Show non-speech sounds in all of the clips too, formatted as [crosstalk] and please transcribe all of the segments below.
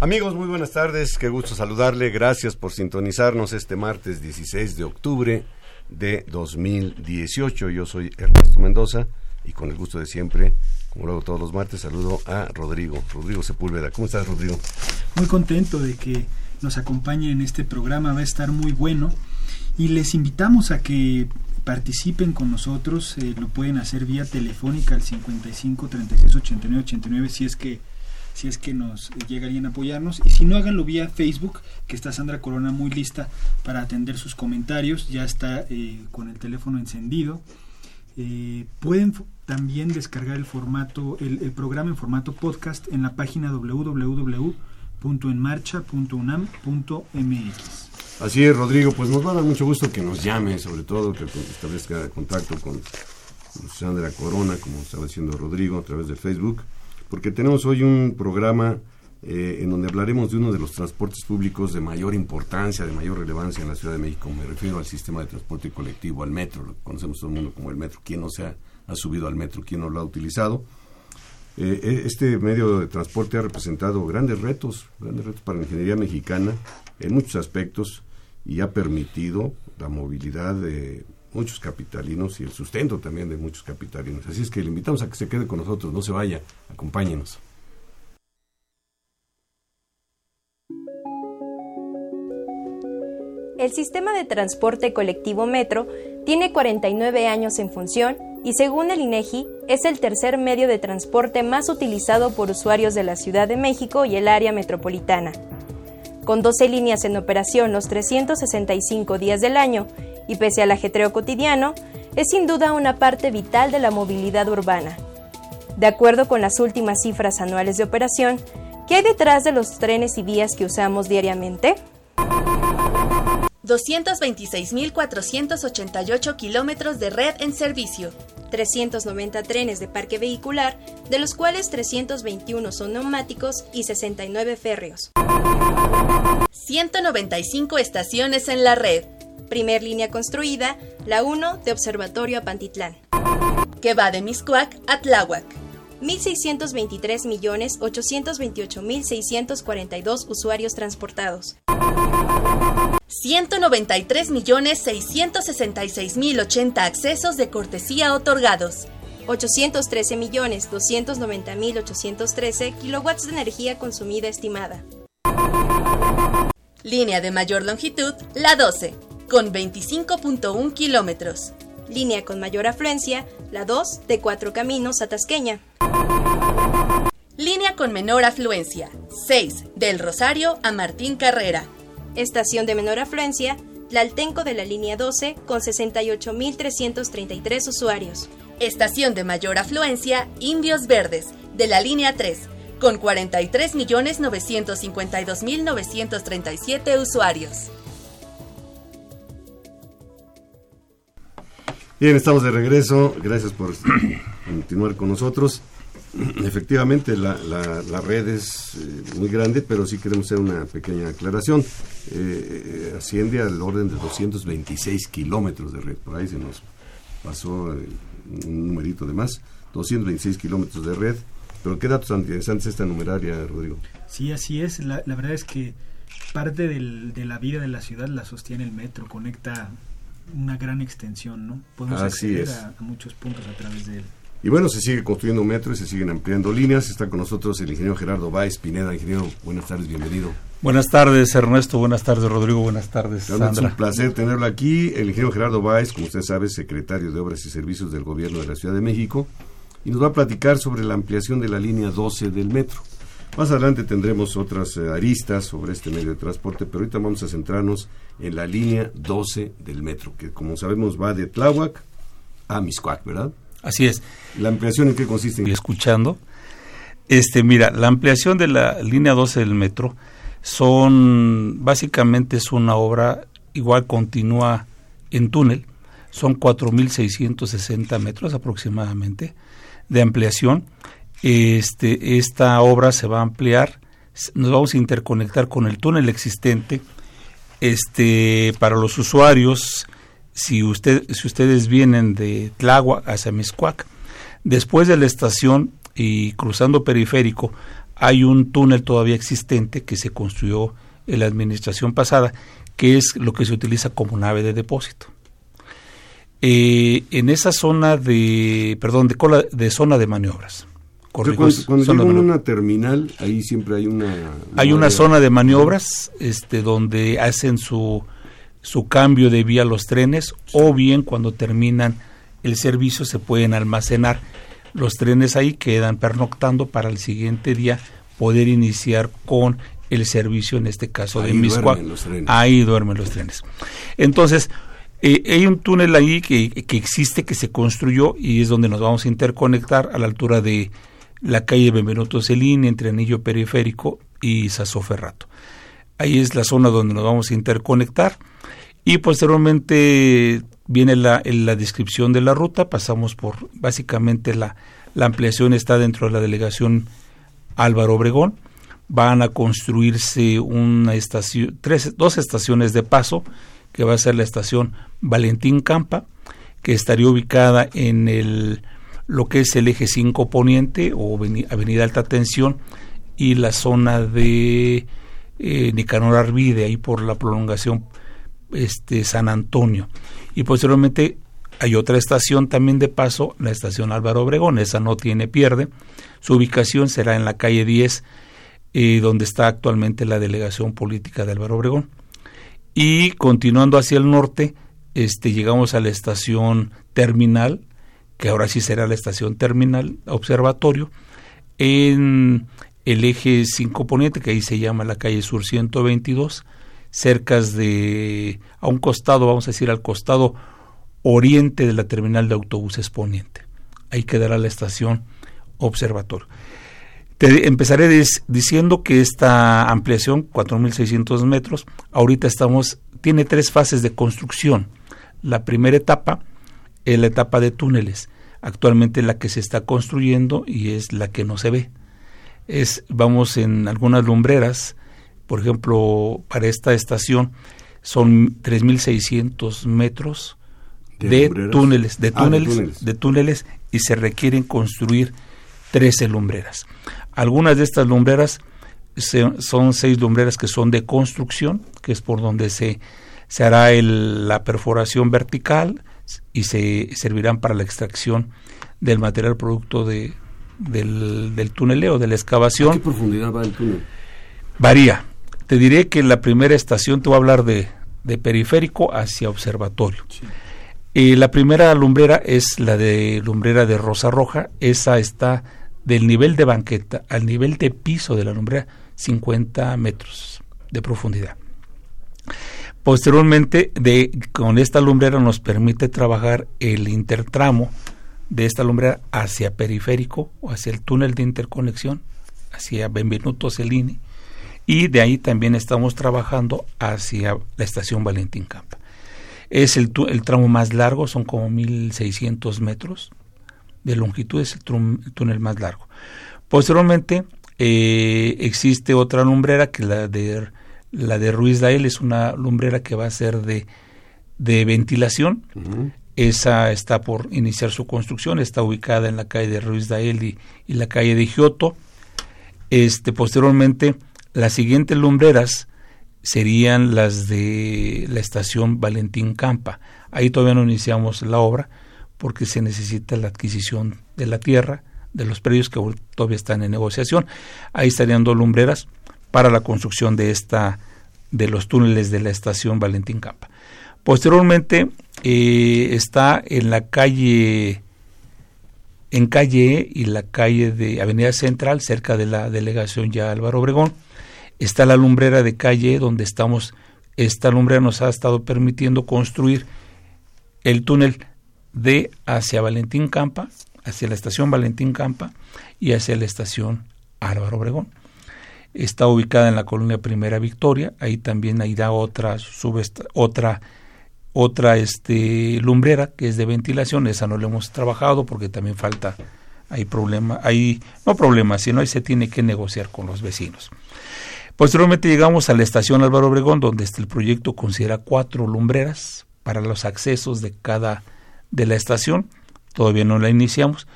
Amigos, muy buenas tardes, qué gusto saludarle, gracias por sintonizarnos este martes 16 de octubre de 2018. Yo soy Ernesto Mendoza y con el gusto de siempre, como luego todos los martes, saludo a Rodrigo, Rodrigo Sepúlveda. ¿Cómo estás, Rodrigo? Muy contento de que nos acompañe en este programa, va a estar muy bueno y les invitamos a que participen con nosotros, eh, lo pueden hacer vía telefónica al 55 36 89 89 si es que si es que nos llega alguien a apoyarnos. Y si no, háganlo vía Facebook, que está Sandra Corona muy lista para atender sus comentarios. Ya está eh, con el teléfono encendido. Eh, pueden también descargar el formato, el, programa en formato podcast en la página www.enmarcha.unam.mx. Así es, Rodrigo, pues nos va a dar mucho gusto que nos llame, sobre todo que establezca contacto con Sandra Corona, como estaba diciendo Rodrigo, a través de Facebook porque tenemos hoy un programa eh, en donde hablaremos de uno de los transportes públicos de mayor importancia, de mayor relevancia en la Ciudad de México. Me refiero al sistema de transporte colectivo, al metro, lo conocemos todo el mundo como el metro. ¿Quién no se ha, subido al metro? ¿Quién no lo ha utilizado? Eh, e, este medio de transporte ha representado grandes retos, grandes retos para la ingeniería mexicana en muchos aspectos y ha permitido la movilidad de muchos capitalinos y el sustento también de muchos capitalinos. Así es que le invitamos a que se quede con nosotros, no se vaya, acompáñenos. El sistema de transporte colectivo Metro tiene 49 años en función y según el INEGI es el tercer medio de transporte más utilizado por usuarios de la Ciudad de México y el área metropolitana. Con 12 líneas en operación los 365 días del año y pese al ajetreo cotidiano, es sin duda una parte vital de la movilidad urbana. De acuerdo con las últimas cifras anuales de operación, ¿qué hay detrás de los trenes y vías que usamos diariamente? 226.488 kilómetros de red en servicio, 390 trenes de parque vehicular, de los cuales 321 son neumáticos y 69 férreos. 195 estaciones en la red, primer línea construida, la 1 de Observatorio a Pantitlán, que va de Miscuac a Tláhuac. 1.623.828.642 usuarios transportados. 193.666.080 accesos de cortesía otorgados. 813.290.813 kilowatts de energía consumida estimada. Línea de mayor longitud, la 12 con 25.1 kilómetros. Línea con mayor afluencia, la 2 de Cuatro Caminos a Tasqueña. Línea con menor afluencia, 6 del Rosario a Martín Carrera. Estación de menor afluencia, Tlaltenco de la línea 12 con 68.333 usuarios. Estación de mayor afluencia, Indios Verdes, de la línea 3, con 43.952.937 usuarios. Bien, estamos de regreso. Gracias por [clears throat] continuar con nosotros. Efectivamente, la, la, red es eh, muy grande, pero sí queremos hacer una pequeña aclaración. Eh, eh, asciende al orden de 226 kilómetros de red. Por ahí se nos pasó un numerito de más. 226 kilómetros de red. Pero qué datos tan interesantes esta numeraria, Rodrigo. Sí, así es. La, la verdad es que parte del, de la vida de la ciudad la sostiene el metro. Conecta una gran extensión, ¿no? Podemos acceder a, muchos puntos a través de él. Y bueno, se sigue construyendo metro y se siguen ampliando líneas. Está con nosotros el ingeniero Gerardo Báez Pineda. Ingeniero, buenas tardes, bienvenido. Buenas tardes, Ernesto. Buenas tardes, Rodrigo. Buenas tardes, Sandra. Es un placer tenerlo aquí. El ingeniero Gerardo Báez, como usted sabe, secretario de Obras y Servicios del Gobierno de la Ciudad de México y nos va a platicar sobre la ampliación de la línea 12 del metro. Más adelante tendremos otras eh, aristas sobre este medio de transporte, pero ahorita vamos a centrarnos en la línea 12 del metro, que como sabemos va de Tláhuac a Miscuac, ¿verdad? Así es. ¿La ampliación en qué consiste? Estoy escuchando. Este, mira, la ampliación de la línea 12 del metro son, básicamente es una obra igual continúa en túnel, son 4.660 metros aproximadamente de ampliación. Este, esta obra se va a ampliar, nos vamos a interconectar con el túnel existente. Este, para los usuarios si, usted, si ustedes vienen de Tláhuac hacia Miscuac, después de la estación y cruzando periférico, hay un túnel todavía existente que se construyó en la administración pasada, que es lo que se utiliza como nave de depósito. Eh, en esa zona de, perdón, de, cola, de zona de maniobras. Cuando, cuando una terminal, ahí siempre hay una... Hay una zona de maniobras este, donde hacen su su cambio de vía a los trenes o bien cuando terminan el servicio se pueden almacenar. Los trenes ahí quedan pernoctando para el siguiente día poder iniciar con el servicio en este caso de Miscuac. Ahí duermen los trenes. Entonces, eh, hay un túnel ahí que, que, existe, que se construyó y es donde nos vamos a interconectar a la altura de la calle Benvenuto Cellini entre Anillo Periférico y Sasoferrato. Ahí es la zona donde nos vamos a interconectar. Y posteriormente viene la, la descripción de la ruta, pasamos por básicamente la, la ampliación está dentro de la delegación Álvaro Obregón, van a construirse una estación, tres, dos estaciones de paso, que va a ser la estación Valentín Campa, que estaría ubicada en el lo que es el eje 5 poniente o avenida Alta Tensión y la zona de eh, Nicanor Arvide, ahí por la prolongación este, San Antonio. Y posteriormente hay otra estación también de paso, la estación Álvaro Obregón, esa no tiene pierde. Su ubicación será en la calle 10, eh, donde está actualmente la delegación política de Álvaro Obregón. Y continuando hacia el norte, este, llegamos a la estación terminal, que ahora sí será la estación terminal observatorio, en el eje 5 poniente, que ahí se llama la calle Sur 122, cercas de, a un costado, vamos a decir, al costado oriente de la terminal de autobuses poniente. Ahí quedará la estación observatorio. Te empezaré diciendo que esta ampliación, 4.600 metros, ahorita estamos, tiene tres fases de construcción. La primera etapa es la etapa de túneles, actualmente la que se está construyendo y es la que no se ve. Es, vamos en algunas lumbreras, por ejemplo, para esta estación son 3.600 metros de, túneles, de ah, túneles, de túneles, y se requieren construir 13 lumbreras. Algunas de estas lumbreras son seis lumbreras que son de construcción, que es por donde se, se hará el, la perforación vertical y se servirán para la extracción del material producto de, del, del tuneleo, de la excavación. ¿A qué profundidad va el túnel? Varía. Te diré que la primera estación te voy a hablar de, de periférico hacia observatorio. y la primera lumbrera es la de lumbrera de Rosa Roja, esa está del nivel de banqueta al nivel de piso de la lumbrera 50 metros de profundidad. Posteriormente, de, con esta lumbrera nos permite trabajar el intertramo de esta lumbrera hacia periférico o hacia el túnel de interconexión, hacia Benvenuto Cellini, y de ahí también estamos trabajando hacia la estación Valentín Campa. Es el, tramo más largo, son como 1600 metros de longitud, es el, túnel más largo. Posteriormente eh, existe otra lumbrera que la de la de Ruiz Dael es una lumbrera que va a ser de, de ventilación. Esa está por iniciar su construcción, está ubicada en la calle de Ruiz Dael y, y la calle de Giotto. Este, posteriormente las siguientes lumbreras serían las de la estación Valentín Campa. Ahí todavía no iniciamos la obra porque se necesita la adquisición de la tierra, de los predios que todavía están en negociación. Ahí estarían dos lumbreras para la construcción de esta de los túneles de la estación Valentín Campa. Posteriormente eh, está en la calle en calle E y la calle de Avenida Central, cerca de la delegación ya Álvaro Obregón, está la lumbrera de calle E, donde estamos, esta lumbrera nos ha estado permitiendo construir el túnel de hacia Valentín Campa, hacia la estación Valentín Campa y hacia la estación Álvaro Obregón. Está ubicada en la colonia Primera Victoria, ahí también hay otra, otra otra este lumbrera que es de ventilación, esa no la hemos trabajado porque también falta hay problema, hay no problema, sino ahí se tiene que negociar con los vecinos. Posteriormente llegamos a la estación Álvaro Obregón, donde este, el proyecto considera cuatro lumbreras para los accesos de cada de la estación. Todavía no la iniciamos.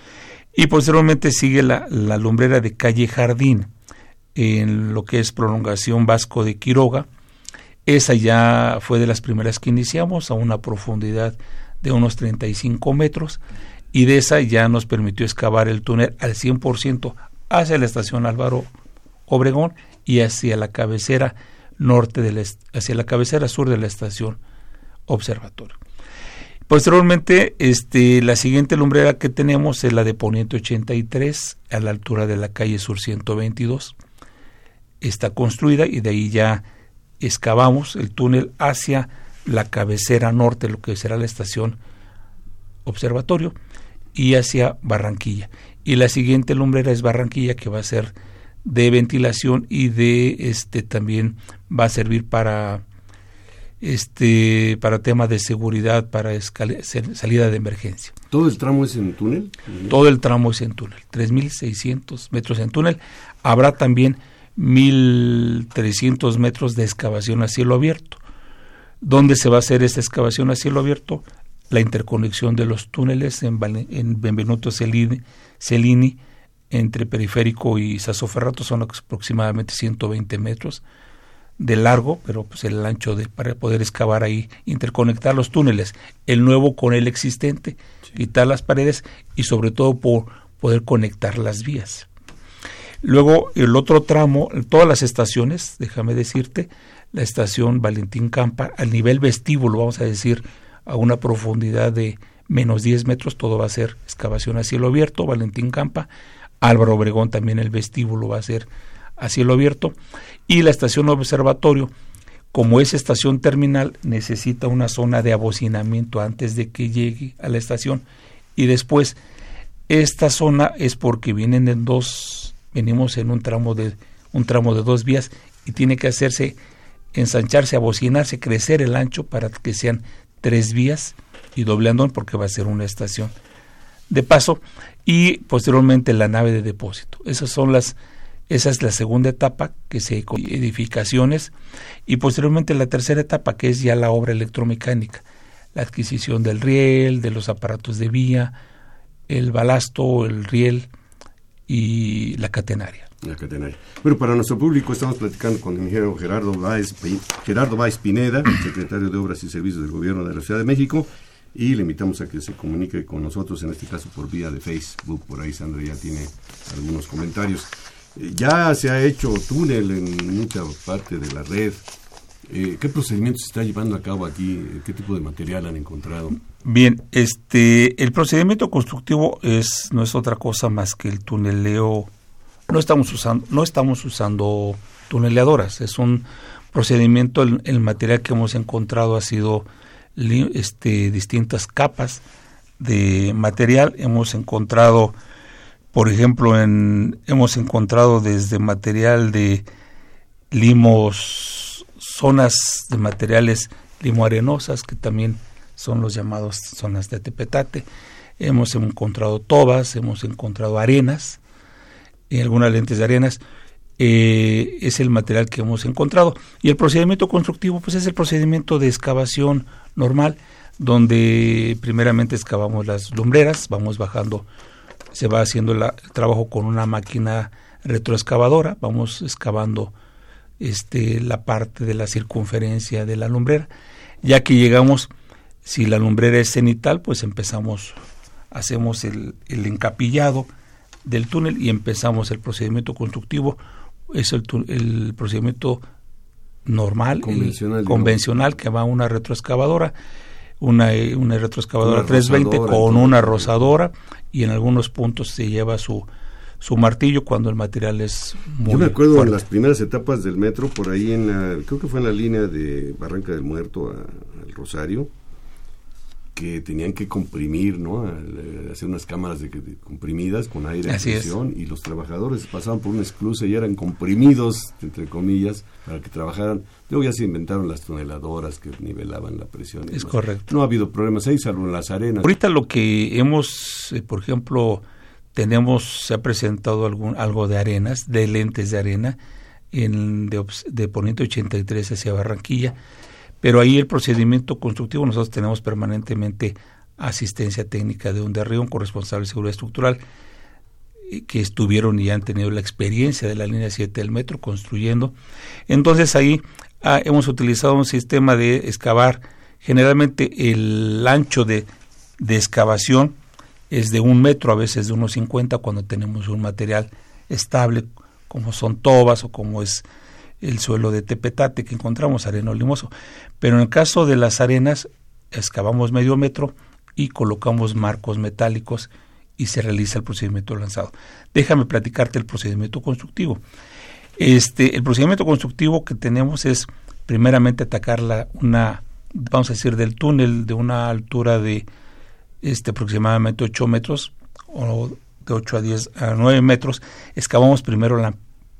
Y posteriormente sigue la, la lumbrera de calle Jardín, en lo que es prolongación Vasco de Quiroga, esa ya fue de las primeras que iniciamos a una profundidad de unos 35 metros y de esa ya nos permitió excavar el túnel al 100% hacia la estación Álvaro Obregón y hacia la cabecera norte de hacia la cabecera sur de la estación Observatorio. Posteriormente, este, la siguiente lumbrera que tenemos es la de Poniente 83 a la altura de la calle Sur 122. Está construida y de ahí ya excavamos el túnel hacia la cabecera norte, lo que será la estación observatorio, y hacia Barranquilla. Y la siguiente lumbrera es Barranquilla, que va a ser de ventilación y de este también va a servir para este para temas de seguridad para salida de emergencia. ¿Todo el tramo es en túnel? Todo el tramo es en túnel, 3.600 metros en túnel. Habrá también 1.300 metros de excavación a cielo abierto. ¿Dónde se va a hacer esta excavación a cielo abierto? La interconexión de los túneles en, en Benvenuto Cellini, entre Periférico y Sasoferrato son aproximadamente 120 metros de largo, pero pues el ancho de, para poder excavar ahí, interconectar los túneles, el nuevo con el existente, quitar las paredes y sobre todo por poder conectar las vías. Luego el otro tramo, todas las estaciones, déjame decirte, la estación Valentín Campa, al nivel vestíbulo, vamos a decir, a una profundidad de menos 10 metros, todo va a ser excavación a cielo abierto, Valentín Campa, Álvaro Obregón también el vestíbulo va a ser a cielo abierto, y la estación observatorio, como es estación terminal, necesita una zona de abocinamiento antes de que llegue a la estación, y después, esta zona es porque vienen en dos venimos en un tramo de un tramo de dos vías y tiene que hacerse ensancharse, abocinarse, crecer el ancho para que sean tres vías y doble andón porque va a ser una estación de paso y posteriormente la nave de depósito. Esas son las esa es la segunda etapa que se edificaciones y posteriormente la tercera etapa que es ya la obra electromecánica, la adquisición del riel, de los aparatos de vía, el balasto, el riel, y la catenaria. La catenaria. Bueno, para nuestro público estamos platicando con el ingeniero Gerardo Báez, Gerardo Pineda, secretario de Obras y Servicios del Gobierno de la Ciudad de México, y le invitamos a que se comunique con nosotros, en este caso por vía de Facebook, por ahí Sandra ya tiene algunos comentarios. Eh, ya se ha hecho túnel en mucha parte de la red. Eh, ¿Qué procedimiento se está llevando a cabo aquí? ¿Qué tipo de material han encontrado? Bien, este, el procedimiento constructivo es no es otra cosa más que el tuneleo. No estamos usando, no estamos usando tuneleadoras. Es un procedimiento. El, material que hemos encontrado ha sido este, distintas capas de material. Hemos encontrado, por ejemplo, en, hemos encontrado desde material de limos, zonas de materiales limoarenosas que también son los llamados zonas de tepetate. Hemos encontrado tobas, hemos encontrado arenas, y algunas lentes de arenas. Eh, es el material que hemos encontrado. Y el procedimiento constructivo, pues es el procedimiento de excavación normal, donde primeramente excavamos las lumbreras, vamos bajando, se va haciendo el trabajo con una máquina retroexcavadora, vamos excavando este, la parte de la circunferencia de la lumbrera, ya que llegamos Si la lumbrera es cenital, pues empezamos, hacemos el, el encapillado del túnel y empezamos el procedimiento constructivo. Es el, el procedimiento normal, convencional, convencional que va a una retroexcavadora, una, una retroexcavadora 320 con una rosadora y en algunos puntos se lleva su, su martillo cuando el material es muy Yo me acuerdo en las primeras etapas del metro, por ahí en la, creo que fue en la línea de Barranca del Muerto al Rosario, que tenían que comprimir, ¿no? Eh, hacer unas cámaras de, comprimidas con aire a presión y los trabajadores pasaban por una esclusa y eran comprimidos, entre comillas, para que trabajaran. Luego ya se inventaron las toneladoras que nivelaban la presión. Es correcto. No ha habido problemas ahí, salvo en las arenas. Ahorita lo que hemos, eh, por ejemplo, tenemos, se ha presentado algún, algo de arenas, de lentes de arena, en, de, de Poniente 83 hacia Barranquilla pero ahí el procedimiento constructivo, nosotros tenemos permanentemente asistencia técnica de un derribo, un corresponsable de seguridad estructural, que estuvieron y han tenido la experiencia de la línea 7 del metro construyendo. Entonces ahí ah, hemos utilizado un sistema de excavar, generalmente el ancho de, de excavación es de un metro, a veces de unos 50 cuando tenemos un material estable, como son tobas o como es el suelo de tepetate que encontramos, areno limoso. Pero en el caso de las arenas, excavamos medio metro y colocamos marcos metálicos y se realiza el procedimiento lanzado. Déjame platicarte el procedimiento constructivo. Este, el procedimiento constructivo que tenemos es primeramente atacar la, una, vamos a decir, del túnel de una altura de este, aproximadamente 8 metros o de 8 a 10 a 9 metros. Excavamos primero la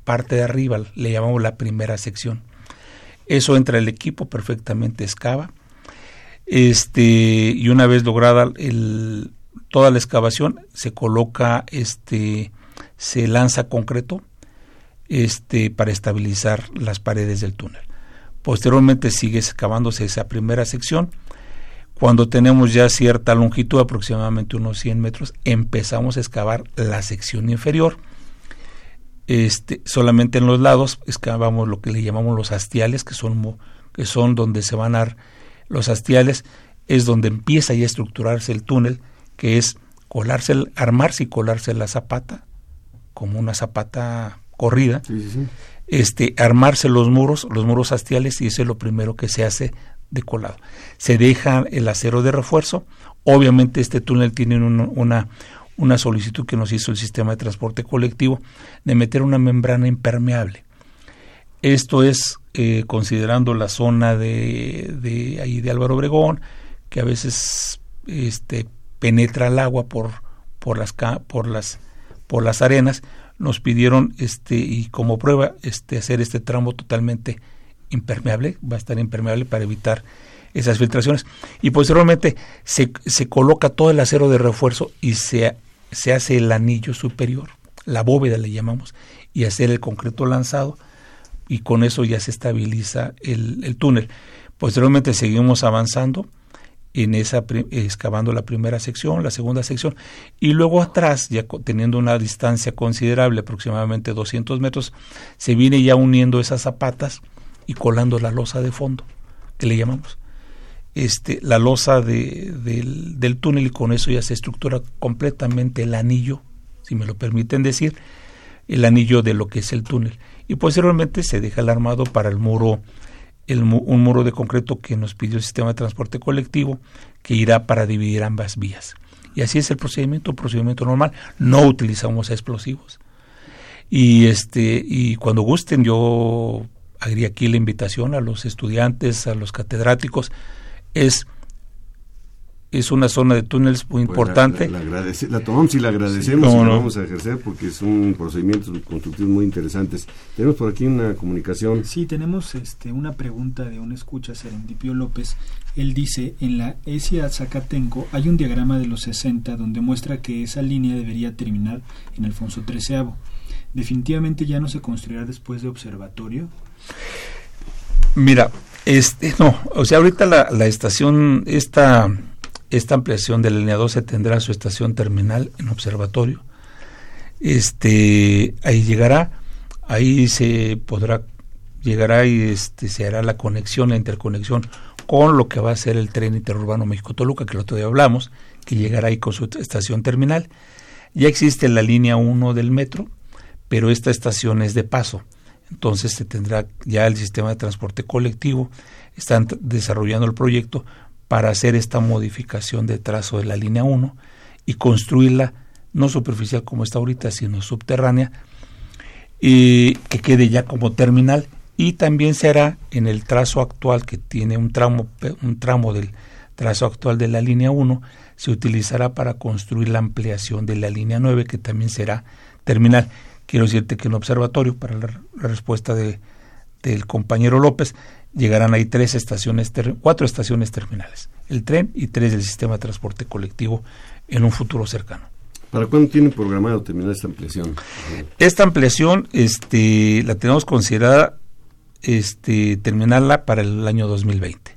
parte de arriba, le llamamos la primera sección. Eso entra el equipo perfectamente excava. Este, y una vez lograda toda la excavación, se coloca, este, se lanza concreto este, para estabilizar las paredes del túnel. Posteriormente sigue excavándose esa primera sección. Cuando tenemos ya cierta longitud, aproximadamente unos 100 metros, empezamos a excavar la sección inferior este, solamente en los lados excavamos lo que le llamamos los hastiales, que son, que son donde se van a dar los hastiales, es donde empieza ya a estructurarse el túnel, que es colarse, armarse y colarse la zapata, como una zapata corrida, este, armarse los muros, los muros hastiales, y eso es lo primero que se hace de colado. Se deja el acero de refuerzo, obviamente este túnel tiene una, una solicitud que nos hizo el sistema de transporte colectivo de meter una membrana impermeable. Esto es eh, considerando la zona de, de, ahí de Álvaro Obregón, que a veces este, penetra el agua por, por, las, por, las, por las arenas, nos pidieron este, y como prueba este, hacer este tramo totalmente impermeable, va a estar impermeable para evitar esas filtraciones. Y posteriormente se, se coloca todo el acero de refuerzo y se se hace el anillo superior, la bóveda le llamamos, y hacer el concreto lanzado y con eso ya se estabiliza el, túnel. Posteriormente seguimos avanzando en esa excavando la primera sección, la segunda sección y luego atrás, ya teniendo una distancia considerable, aproximadamente 200 metros, se viene ya uniendo esas zapatas y colando la losa de fondo, que le llamamos este, la losa de, del, túnel y con eso ya se estructura completamente el anillo, si me lo permiten decir, el anillo de lo que es el túnel. Y posteriormente se deja el armado para el muro, un muro de concreto que nos pidió el sistema de transporte colectivo, que irá para dividir ambas vías. Y así es el procedimiento, procedimiento normal. No utilizamos explosivos. Y este, y cuando gusten, yo haría aquí la invitación a los estudiantes, a los catedráticos, es es una zona de túneles muy pues importante. La, la, tomamos y la agradecemos y la vamos a ejercer porque es un procedimiento constructivo muy interesantes. Tenemos por aquí una comunicación. Sí, tenemos este, una pregunta de un escucha, Serendipio López. Él dice, en la ESIA Zacatenco hay un diagrama de los 60 donde muestra que esa línea debería terminar en Alfonso XIII. ¿Definitivamente ya no se construirá después de observatorio? Mira, este, no, o sea, ahorita la, estación, esta, esta ampliación de la línea 12 tendrá su estación terminal en observatorio. Este, ahí llegará, ahí se podrá, llegará y este, se hará la conexión, la interconexión con lo que va a ser el tren interurbano México-Toluca, que el otro día hablamos, que llegará ahí con su estación terminal. Ya existe la línea 1 del metro, pero esta estación es de paso. Entonces se tendrá ya el sistema de transporte colectivo, están desarrollando el proyecto para hacer esta modificación de trazo de la línea 1 y construirla no superficial como está ahorita, sino subterránea, y que quede ya como terminal y también será en el trazo actual que tiene un tramo un tramo del trazo actual de la línea 1 se utilizará para construir la ampliación de la línea 9 que también será terminal. Quiero decirte que en observatorio para la, respuesta de, del compañero López llegarán ahí tres estaciones cuatro estaciones terminales, el tren y tres del sistema de transporte colectivo en un futuro cercano. ¿Para cuándo tienen programado terminar esta ampliación? Esta ampliación este, la tenemos considerada este, terminarla para el año 2020.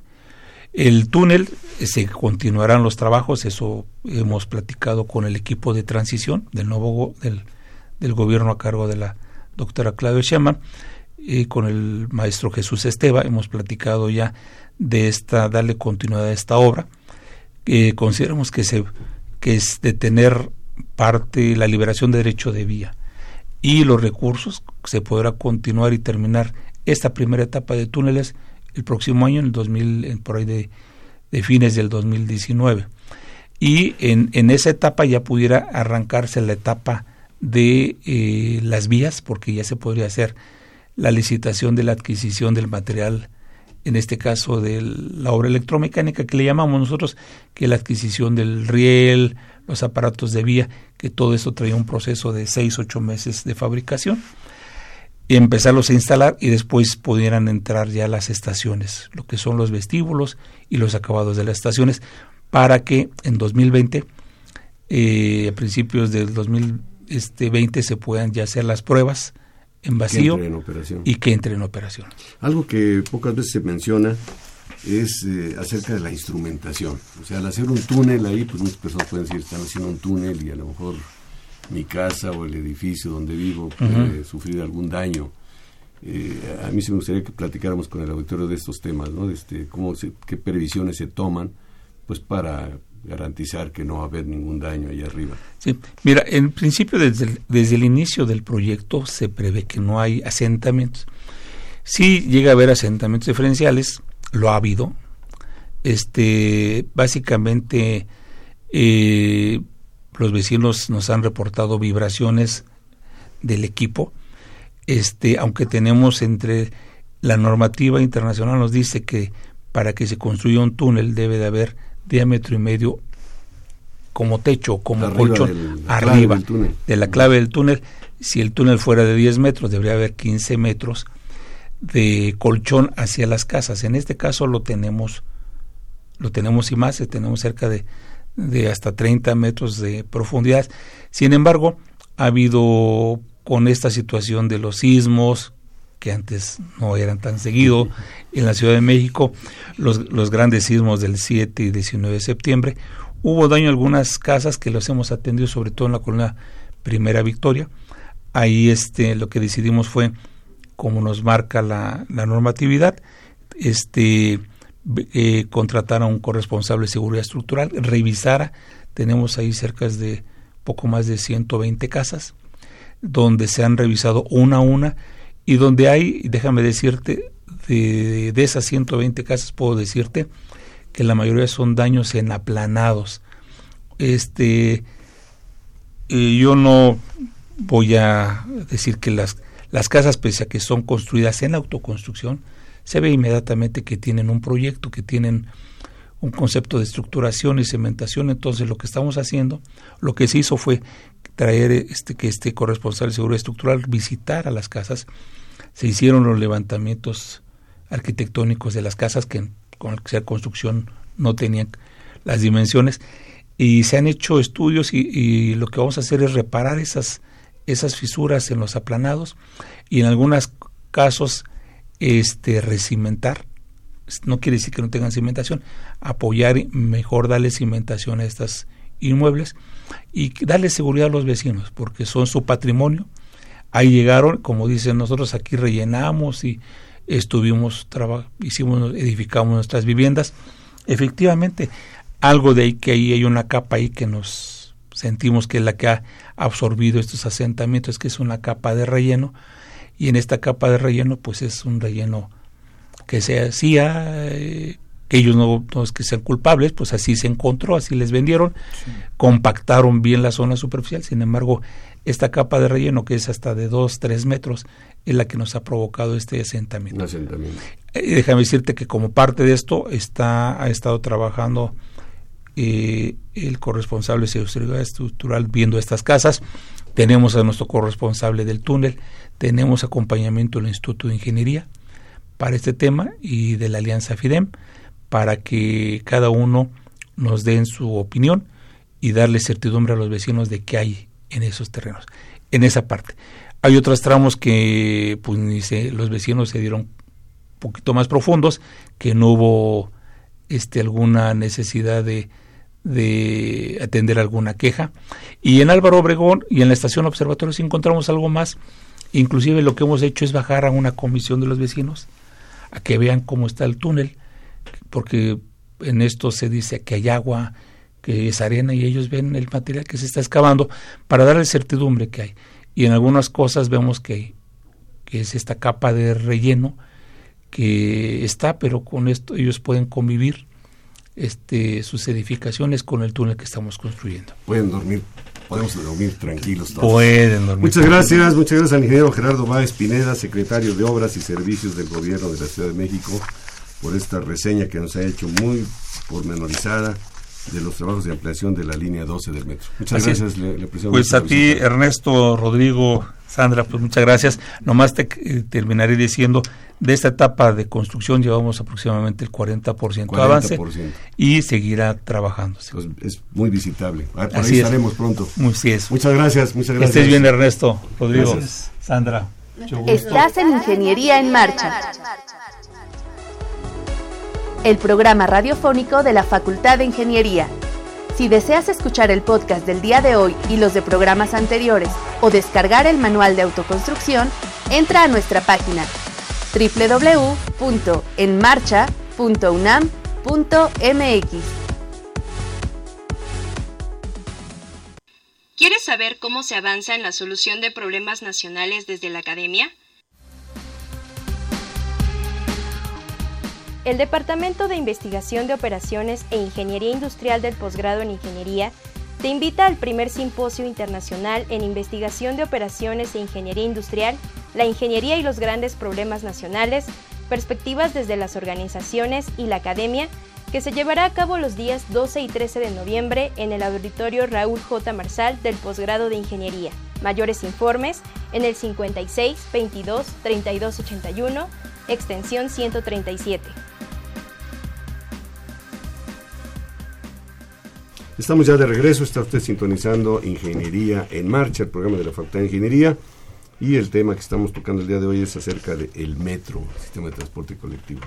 El túnel eh, se continuarán los trabajos, eso hemos platicado con el equipo de transición del nuevo del, del gobierno a cargo de la doctora Claudia Sheinbaum y con el maestro Jesús Esteba hemos platicado ya de esta darle continuidad a esta obra. Eh, consideramos que se que es de tener parte la liberación de derecho de vía y los recursos se podrá continuar y terminar esta primera etapa de túneles el próximo año, en el 2000, por ahí de, fines del 2019. Y en, en, esa etapa ya pudiera arrancarse la etapa de eh, las vías, porque ya se podría hacer la licitación de la adquisición del material, en este caso de la obra electromecánica que le llamamos nosotros, que la adquisición del riel, los aparatos de vía, que todo eso traía un proceso de seis, ocho meses de fabricación y empezarlos a instalar y después pudieran entrar ya las estaciones, lo que son los vestíbulos y los acabados de las estaciones, para que en 2020, eh, a principios del 2020, se puedan ya hacer las pruebas en vacío y que entre en operación. Algo que pocas veces se menciona es eh, acerca de la instrumentación. O sea, al hacer un túnel ahí, pues muchas personas pueden decir, están haciendo un túnel y a lo mejor mi casa o el edificio donde vivo puede sufrir algún daño. Eh, a mí sí me gustaría que platicáramos con el auditorio de estos temas, ¿no? Este, cómo qué previsiones se toman, pues para garantizar que no va a haber ningún daño ahí arriba. Sí, mira, en principio desde el, desde el inicio del proyecto se prevé que no hay asentamientos. Sí llega a haber asentamientos diferenciales, lo ha habido. Este, básicamente eh, los vecinos nos han reportado vibraciones del equipo. Este, aunque tenemos entre la normativa internacional nos dice que para que se construya un túnel debe de haber diámetro y medio como techo, como colchón arriba de la clave del túnel. Si el túnel fuera de 10 metros, debería haber 15 metros de colchón hacia las casas. En este caso lo tenemos, lo tenemos y más, tenemos cerca de de hasta 30 metros de profundidad. Sin embargo, ha habido con esta situación de los sismos, que antes no eran tan seguidos, en la Ciudad de México, los, los grandes sismos del 7 y 19 de septiembre, hubo daño a algunas casas que los hemos atendido, sobre todo en la columna Primera Victoria. Ahí este, lo que decidimos fue, como nos marca la, la normatividad, este, eh, contratar a un corresponsable de seguridad estructural, revisara, tenemos ahí cerca de poco más de 120 casas, donde se han revisado una a una y donde hay, déjame decirte, de, de esas 120 casas puedo decirte que la mayoría son daños en aplanados. Este, eh, yo no voy a decir que las, las casas, pese a que son construidas en autoconstrucción, se ve inmediatamente que tienen un proyecto, que tienen un concepto de estructuración y cementación. Entonces, lo que estamos haciendo, lo que se hizo fue traer este que este corresponsal de seguridad estructural visitara las casas. Se hicieron los levantamientos arquitectónicos de las casas que con la construcción no tenían las dimensiones. Y se han hecho estudios y, lo que vamos a hacer es reparar esas esas fisuras en los aplanados y en algunos casos este recimentar. No quiere decir que no tengan cimentación apoyar mejor darle cimentación a estas inmuebles y darle seguridad a los vecinos porque son su patrimonio ahí llegaron como dicen nosotros aquí rellenamos y estuvimos, hicimos, edificamos nuestras viviendas. Efectivamente, algo de ahí que ahí hay una capa ahí que nos sentimos que es la que ha absorbido estos asentamientos, que es una capa de relleno, y en esta capa de relleno pues es un relleno que se hacía, eh, que ellos no, es que sean culpables, pues así se encontró, así les vendieron, compactaron bien la zona superficial, sin embargo, esta capa de relleno que es hasta de 2, 3 metros es la que nos ha provocado este asentamiento. Eh, déjame decirte que como parte de esto está ha estado trabajando eh, el corresponsable de seguridad estructural viendo estas casas. Tenemos a nuestro corresponsable del túnel, tenemos acompañamiento del Instituto de Ingeniería para este tema y de la Alianza FIDEM para que cada uno nos den su opinión y darle certidumbre a los vecinos de qué hay en esos terrenos, en esa parte. Hay otros tramos que pues, los vecinos se dieron un poquito más profundos, que no hubo este, alguna necesidad de, de atender alguna queja. Y en Álvaro Obregón y en la estación observatorio si encontramos algo más. Inclusive lo que hemos hecho es bajar a una comisión de los vecinos a que vean cómo está el túnel, porque en esto se dice que hay agua, que es arena y ellos ven el material que se está excavando para darle certidumbre que hay. Y en algunas cosas vemos que, que es esta capa de relleno que está, pero con esto ellos pueden convivir este, sus edificaciones con el túnel que estamos construyendo. Pueden dormir, podemos dormir tranquilos todos. Pueden dormir. Muchas gracias, muchas gracias al ingeniero Gerardo Báez Pineda, secretario de Obras y Servicios del Gobierno de la Ciudad de México, por esta reseña que nos ha hecho muy pormenorizada de los trabajos de ampliación de la línea 12 del metro. Muchas gracias, le, Pues a ti, Ernesto, Rodrigo, Sandra, pues muchas gracias. Nomás te eh, terminaré diciendo, de esta etapa de construcción llevamos aproximadamente el 40%, de avance y seguirá trabajándose. Pues es muy visitable. Ah, por ahí estaremos pronto. es. Muchas gracias, muchas gracias. estés bien, Ernesto, Rodrigo, Sandra. Estás en Ingeniería en Marcha. El programa radiofónico de la Facultad de Ingeniería si deseas escuchar el podcast del día de hoy y los de programas anteriores o descargar el manual de autoconstrucción, entra a nuestra página www.enmarcha.unam.mx. ¿Quieres saber cómo se avanza en la solución de problemas nacionales desde la academia? El Departamento de Investigación de Operaciones e Ingeniería Industrial del Posgrado en Ingeniería te invita al primer simposio internacional en investigación de operaciones e ingeniería industrial, la ingeniería y los grandes problemas nacionales, perspectivas desde las organizaciones y la academia, que se llevará a cabo los días 12 y 13 de noviembre en el auditorio Raúl J. Marsal del posgrado de Ingeniería. Mayores informes en el 56 22 32 81, extensión 137. Estamos ya de regreso, está usted sintonizando Ingeniería en Marcha, el programa de la Facultad de Ingeniería, y el tema que estamos tocando el día de hoy es acerca del metro, sistema de transporte colectivo.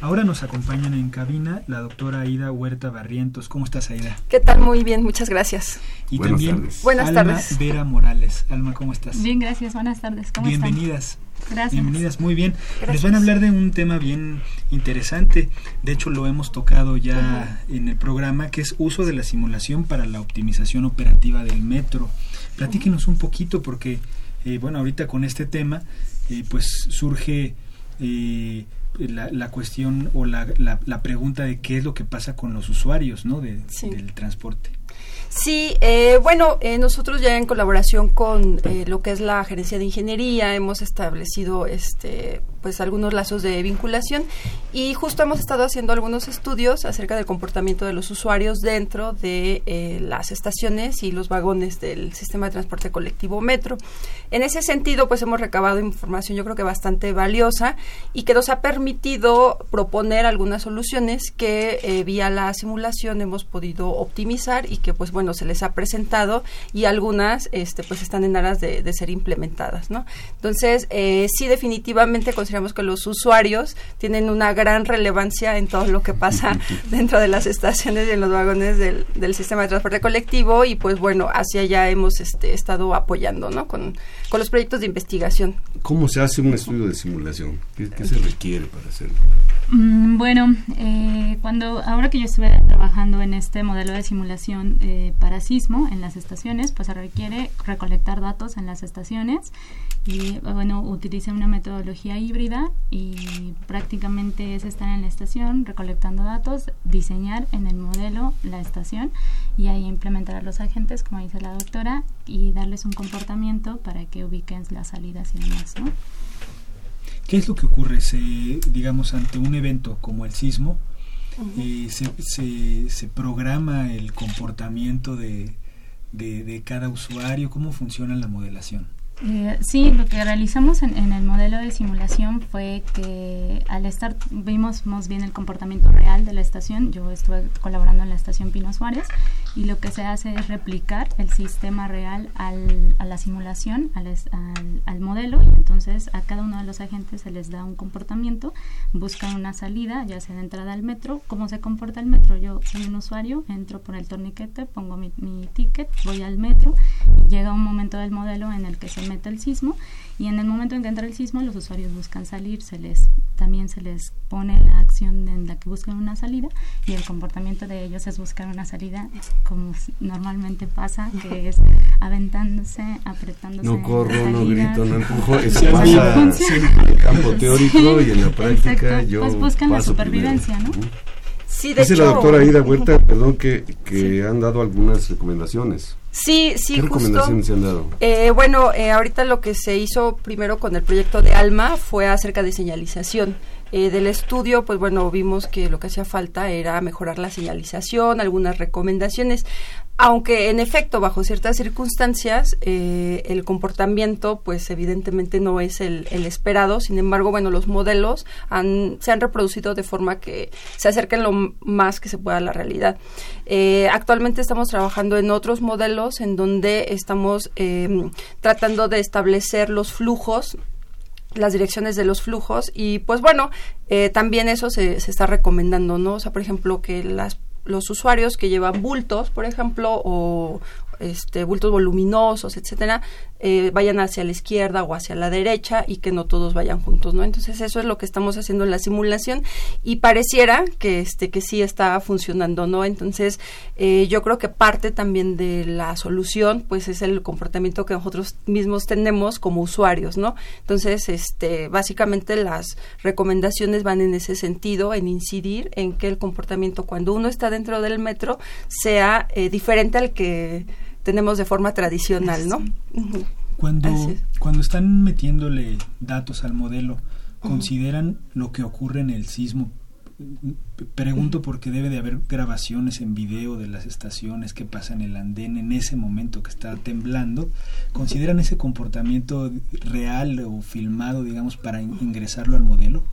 Ahora nos acompañan en cabina la doctora Aida Huerta Barrientos. ¿Cómo estás, Aida? ¿Qué tal? Muy bien, muchas gracias. Y también Buenas Alma tardes. Vera Morales. Alma, ¿cómo estás? Bien, gracias. Buenas tardes. ¿Cómo Bienvenidas. Gracias. Bienvenidas, muy bien. Les van a hablar de un tema bien interesante. De hecho, lo hemos tocado ya en el programa, que es uso de la simulación para la optimización operativa del metro. Platíquenos un poquito, porque, eh, bueno, ahorita con este tema, eh, pues surge eh, la, la, cuestión o la, la, la, pregunta de qué es lo que pasa con los usuarios ¿no? de, del transporte. Sí, eh, bueno, eh, nosotros ya en colaboración con eh, lo que es la gerencia de ingeniería hemos establecido este pues algunos lazos de vinculación y justo hemos estado haciendo algunos estudios acerca del comportamiento de los usuarios dentro de eh, las estaciones y los vagones del sistema de transporte colectivo metro. En ese sentido, pues hemos recabado información yo creo que bastante valiosa y que nos ha permitido proponer algunas soluciones que eh, vía la simulación hemos podido optimizar y que pues bueno se les ha presentado y algunas este pues están en aras de, de ser implementadas, ¿no? Entonces, eh, sí definitivamente consideramos consideramos que los usuarios tienen una gran relevancia en todo lo que pasa [laughs] dentro de las estaciones y en los vagones del, del sistema de transporte colectivo y pues bueno, hacia allá hemos este, estado apoyando, ¿no? Con, con los proyectos de investigación. ¿Cómo se hace un estudio de simulación? ¿Qué, qué se requiere para hacerlo? Mm, bueno, eh, cuando ahora que yo estuve trabajando en este modelo de simulación eh, para sismo en las estaciones, pues se requiere recolectar datos en las estaciones y bueno, utilicé una metodología híbrida y prácticamente es estar en la estación recolectando datos, diseñar en el modelo la estación y ahí implementar a los agentes, como dice la doctora, y darles un comportamiento para que ubiquen las salidas y demás, ¿no? ¿Qué es lo que ocurre, se, digamos, ante un evento como el sismo? eh, se, se, se, programa el comportamiento de, de, de, cada usuario? ¿Cómo funciona la modelación? Eh, sí, lo que realizamos en, en, el modelo de simulación fue que al estar, vimos más bien el comportamiento real de la estación. Yo estuve colaborando en la estación Pino Suárez y lo que se hace es replicar el sistema real al, a la simulación, al, al, modelo, y entonces a cada uno de los agentes se les da un comportamiento, buscan una salida, ya sea de entrada al metro. ¿Cómo se comporta el metro? Yo soy un usuario, entro por el torniquete, pongo mi, mi ticket, voy al metro y llega un momento del modelo en el que se mete el sismo y en el momento en que entra el sismo los usuarios buscan salir, se les también se les pone la acción en la que buscan una salida y el comportamiento de ellos es buscar una salida como normalmente pasa, que [laughs] es aventándose, apretándose. No corro, no grito, no empujo, [laughs] eso pasa en el campo teórico y en la práctica Exacto. yo pues buscan la supervivencia, primero. ¿no? Sí, de Dice hecho, la doctora Ida Huerta, perdón, que, que sí. han dado algunas recomendaciones. Sí, sí, ¿Qué justo. recomendaciones se han dado? Eh, bueno, eh, ahorita lo que se hizo primero con el proyecto de ALMA fue acerca de señalización. Eh, del estudio, pues bueno, vimos que lo que hacía falta era mejorar la señalización, algunas recomendaciones, aunque en efecto, bajo ciertas circunstancias, eh, el comportamiento, pues evidentemente no es el, el, esperado, sin embargo, bueno, los modelos se han reproducido de forma que se acerquen lo más que se pueda a la realidad. Eh, actualmente estamos trabajando en otros modelos en donde estamos eh, tratando de establecer los flujos las direcciones de los flujos y pues bueno, eh, también eso se, se, está recomendando, ¿no? O sea, por ejemplo, que las, los usuarios que llevan bultos, por ejemplo, o este, bultos voluminosos, etcétera, eh, vayan hacia la izquierda o hacia la derecha y que no todos vayan juntos, ¿no? Entonces eso es lo que estamos haciendo en la simulación y pareciera que este que sí está funcionando, ¿no? Entonces eh, yo creo que parte también de la solución, pues es el comportamiento que nosotros mismos tenemos como usuarios, ¿no? Entonces este básicamente las recomendaciones van en ese sentido, en incidir en que el comportamiento cuando uno está dentro del metro sea eh, diferente al que tenemos de forma tradicional, ¿no? Cuando, cuando están metiéndole datos al modelo, ¿consideran lo que ocurre en el sismo? Pregunto porque debe de haber grabaciones en video de las estaciones, qué pasa en el andén en ese momento que está temblando. ¿Consideran ese comportamiento real o filmado, digamos, para ingresarlo al modelo?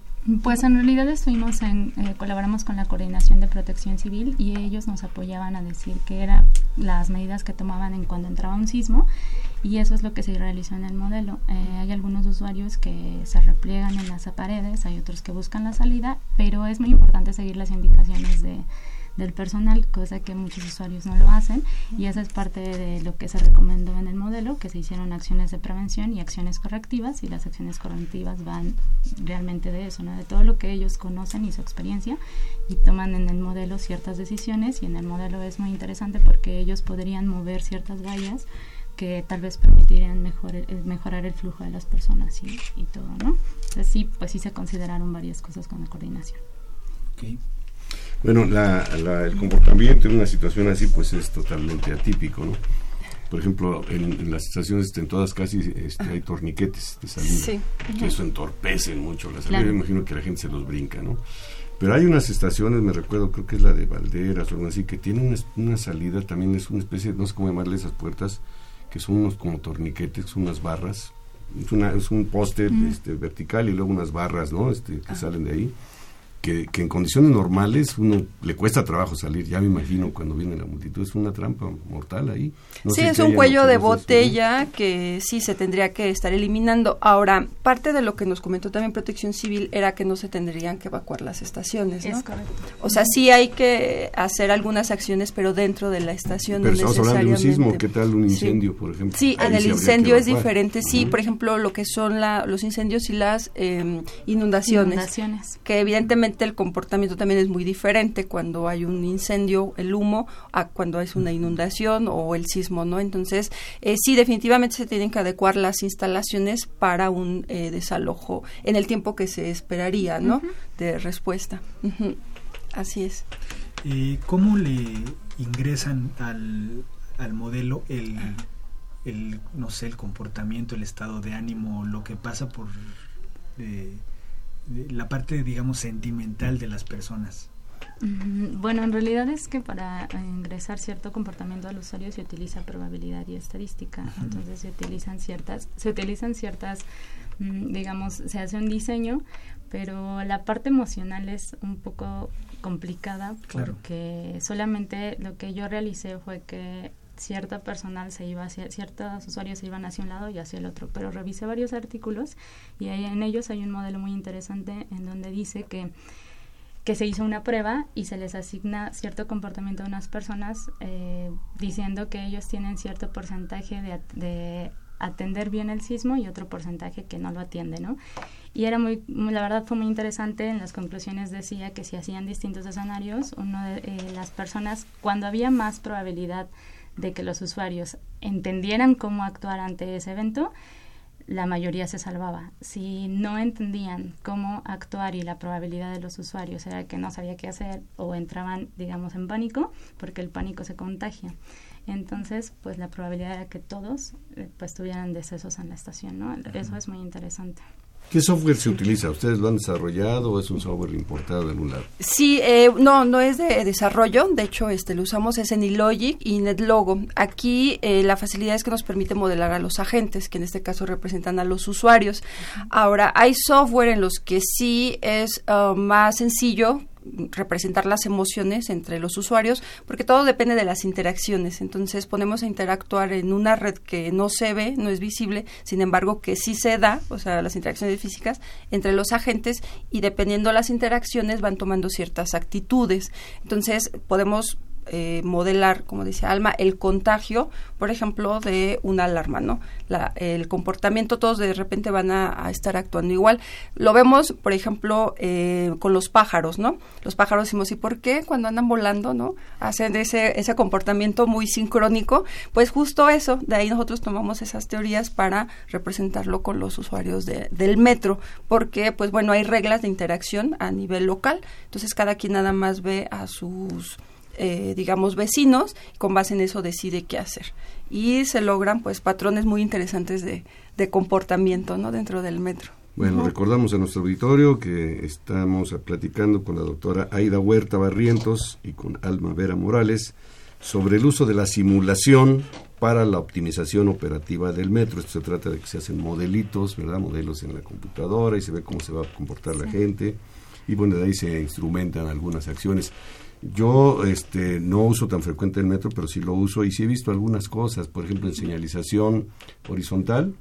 Pues en realidad estuvimos en, eh, colaboramos con la Coordinación de Protección Civil y ellos nos apoyaban a decir que eran las medidas que tomaban en cuando entraba un sismo y eso es lo que se realizó en el modelo. Eh, hay algunos usuarios que se repliegan en las paredes, hay otros que buscan la salida, pero es muy importante seguir las indicaciones de, del personal, cosa que muchos usuarios no lo hacen y esa es parte de lo que se recomendó en el modelo, que se hicieron acciones de prevención y acciones correctivas y las acciones correctivas van realmente de eso, ¿no? de todo lo que ellos conocen y su experiencia y toman en el modelo ciertas decisiones y en el modelo es muy interesante porque ellos podrían mover ciertas vallas que tal vez permitirían eh, mejorar el flujo de las personas y, y todo, ¿no? Entonces sí, pues sí se consideraron varias cosas con la coordinación. Okay. Bueno, la, la, el comportamiento en una situación así pues es totalmente atípico, ¿no? Por ejemplo, en, en las estaciones en todas casi este, hay torniquetes de salida, sí. que eso entorpece mucho la salida. Claro. Yo imagino que la gente se los brinca, ¿no? Pero hay unas estaciones, me recuerdo, creo que es la de Valderas o algo así, que tiene una, una salida, también es una especie, no sé cómo llamarle esas puertas, que son unos como torniquetes, unas barras, es, una, es un poste mm. este, vertical y luego unas barras, ¿no? Este, que ah. salen de ahí que, en condiciones normales uno le cuesta trabajo salir, ya me imagino cuando viene la multitud, es una trampa mortal ahí. sí, es un cuello de botella que sí se tendría que estar eliminando. Ahora, parte de lo que nos comentó también Protección Civil era que no se tendrían que evacuar las estaciones, ¿no? Es correcto. O sea, sí hay que hacer algunas acciones, pero dentro de la estación pero estamos hablando de un sismo, ¿qué tal un incendio, por ejemplo? Sí, en el incendio es diferente, sí, por ejemplo, lo que son la, los incendios y las em, inundaciones, inundaciones, que evidentemente el comportamiento también es muy diferente cuando hay un incendio, el humo, a cuando es una inundación o el sismo, ¿no? Entonces, eh, sí, definitivamente se tienen que adecuar las instalaciones para un eh, desalojo en el tiempo que se esperaría, ¿no? De respuesta. Así es. Eh, ¿Cómo le ingresan al, al modelo el, el, no sé, el comportamiento, el estado de ánimo, lo que pasa por la parte, digamos, sentimental de las personas? Bueno, en realidad es que para ingresar cierto comportamiento al usuario se utiliza probabilidad y estadística. Entonces se utilizan ciertas, se utilizan ciertas, mm, digamos, se hace un diseño, pero la parte emocional es un poco complicada porque solamente lo que yo realicé fue que cierta personal se iba hacia, ciertos usuarios se iban hacia un lado y hacia el otro, pero revisé varios artículos y en ellos hay un modelo muy interesante en donde dice que que se hizo una prueba y se les asigna cierto comportamiento a unas personas eh, diciendo que ellos tienen cierto porcentaje de, de, atender bien el sismo y otro porcentaje que no lo atiende, ¿no? Y era muy, la verdad fue muy interesante, en las conclusiones decía que si hacían distintos escenarios, uno de eh, las personas, cuando había más probabilidad de que los usuarios entendieran cómo actuar ante ese evento, la mayoría se salvaba. Si no entendían cómo actuar y la probabilidad de los usuarios era que no sabía qué hacer o entraban, digamos, en pánico, porque el pánico se contagia. Entonces, pues la probabilidad era que todos eh, pues tuvieran decesos en la estación, ¿no? Eso es muy interesante. ¿Qué software se utiliza? ¿Ustedes lo han desarrollado o es un software importado de algún lado? Sí, eh, no, no es de desarrollo. De hecho, este lo usamos es en eLogic y NetLogo. Aquí eh, la facilidad es que nos permite modelar a los agentes, que en este caso representan a los usuarios. Ahora, hay software en los que sí es uh, más sencillo representar las emociones entre los usuarios, porque todo depende de las interacciones. Entonces ponemos a interactuar en una red que no se ve, no es visible, sin embargo que sí se da, o sea, las interacciones físicas entre los agentes y dependiendo de las interacciones van tomando ciertas actitudes. Entonces podemos eh, modelar, como dice Alma, el contagio, por ejemplo, de una alarma, ¿no? el comportamiento, todos de repente van a, estar actuando igual. Lo vemos, por ejemplo, eh, con los pájaros, ¿no? Los pájaros decimos, ¿y por qué cuando andan volando, ¿no? Hacen ese, ese comportamiento muy sincrónico. Pues justo eso, de ahí nosotros tomamos esas teorías para representarlo con los usuarios del metro, porque, pues bueno, hay reglas de interacción a nivel local, entonces cada quien nada más ve a sus eh, digamos, vecinos, con base en eso decide qué hacer. Y se logran, pues, patrones muy interesantes de, de comportamiento, ¿no?, dentro del metro. Bueno, recordamos a nuestro auditorio que estamos platicando con la doctora Aida Huerta Barrientos y con Alma Vera Morales sobre el uso de la simulación para la optimización operativa del metro. Esto se trata de que se hacen modelitos, ¿verdad? Modelos en la computadora y se ve cómo se va a comportar la gente y bueno, de ahí se instrumentan algunas acciones. Yo este, no uso tan frecuente el metro, pero sí lo uso y sí he visto algunas cosas, por ejemplo, en señalización horizontal.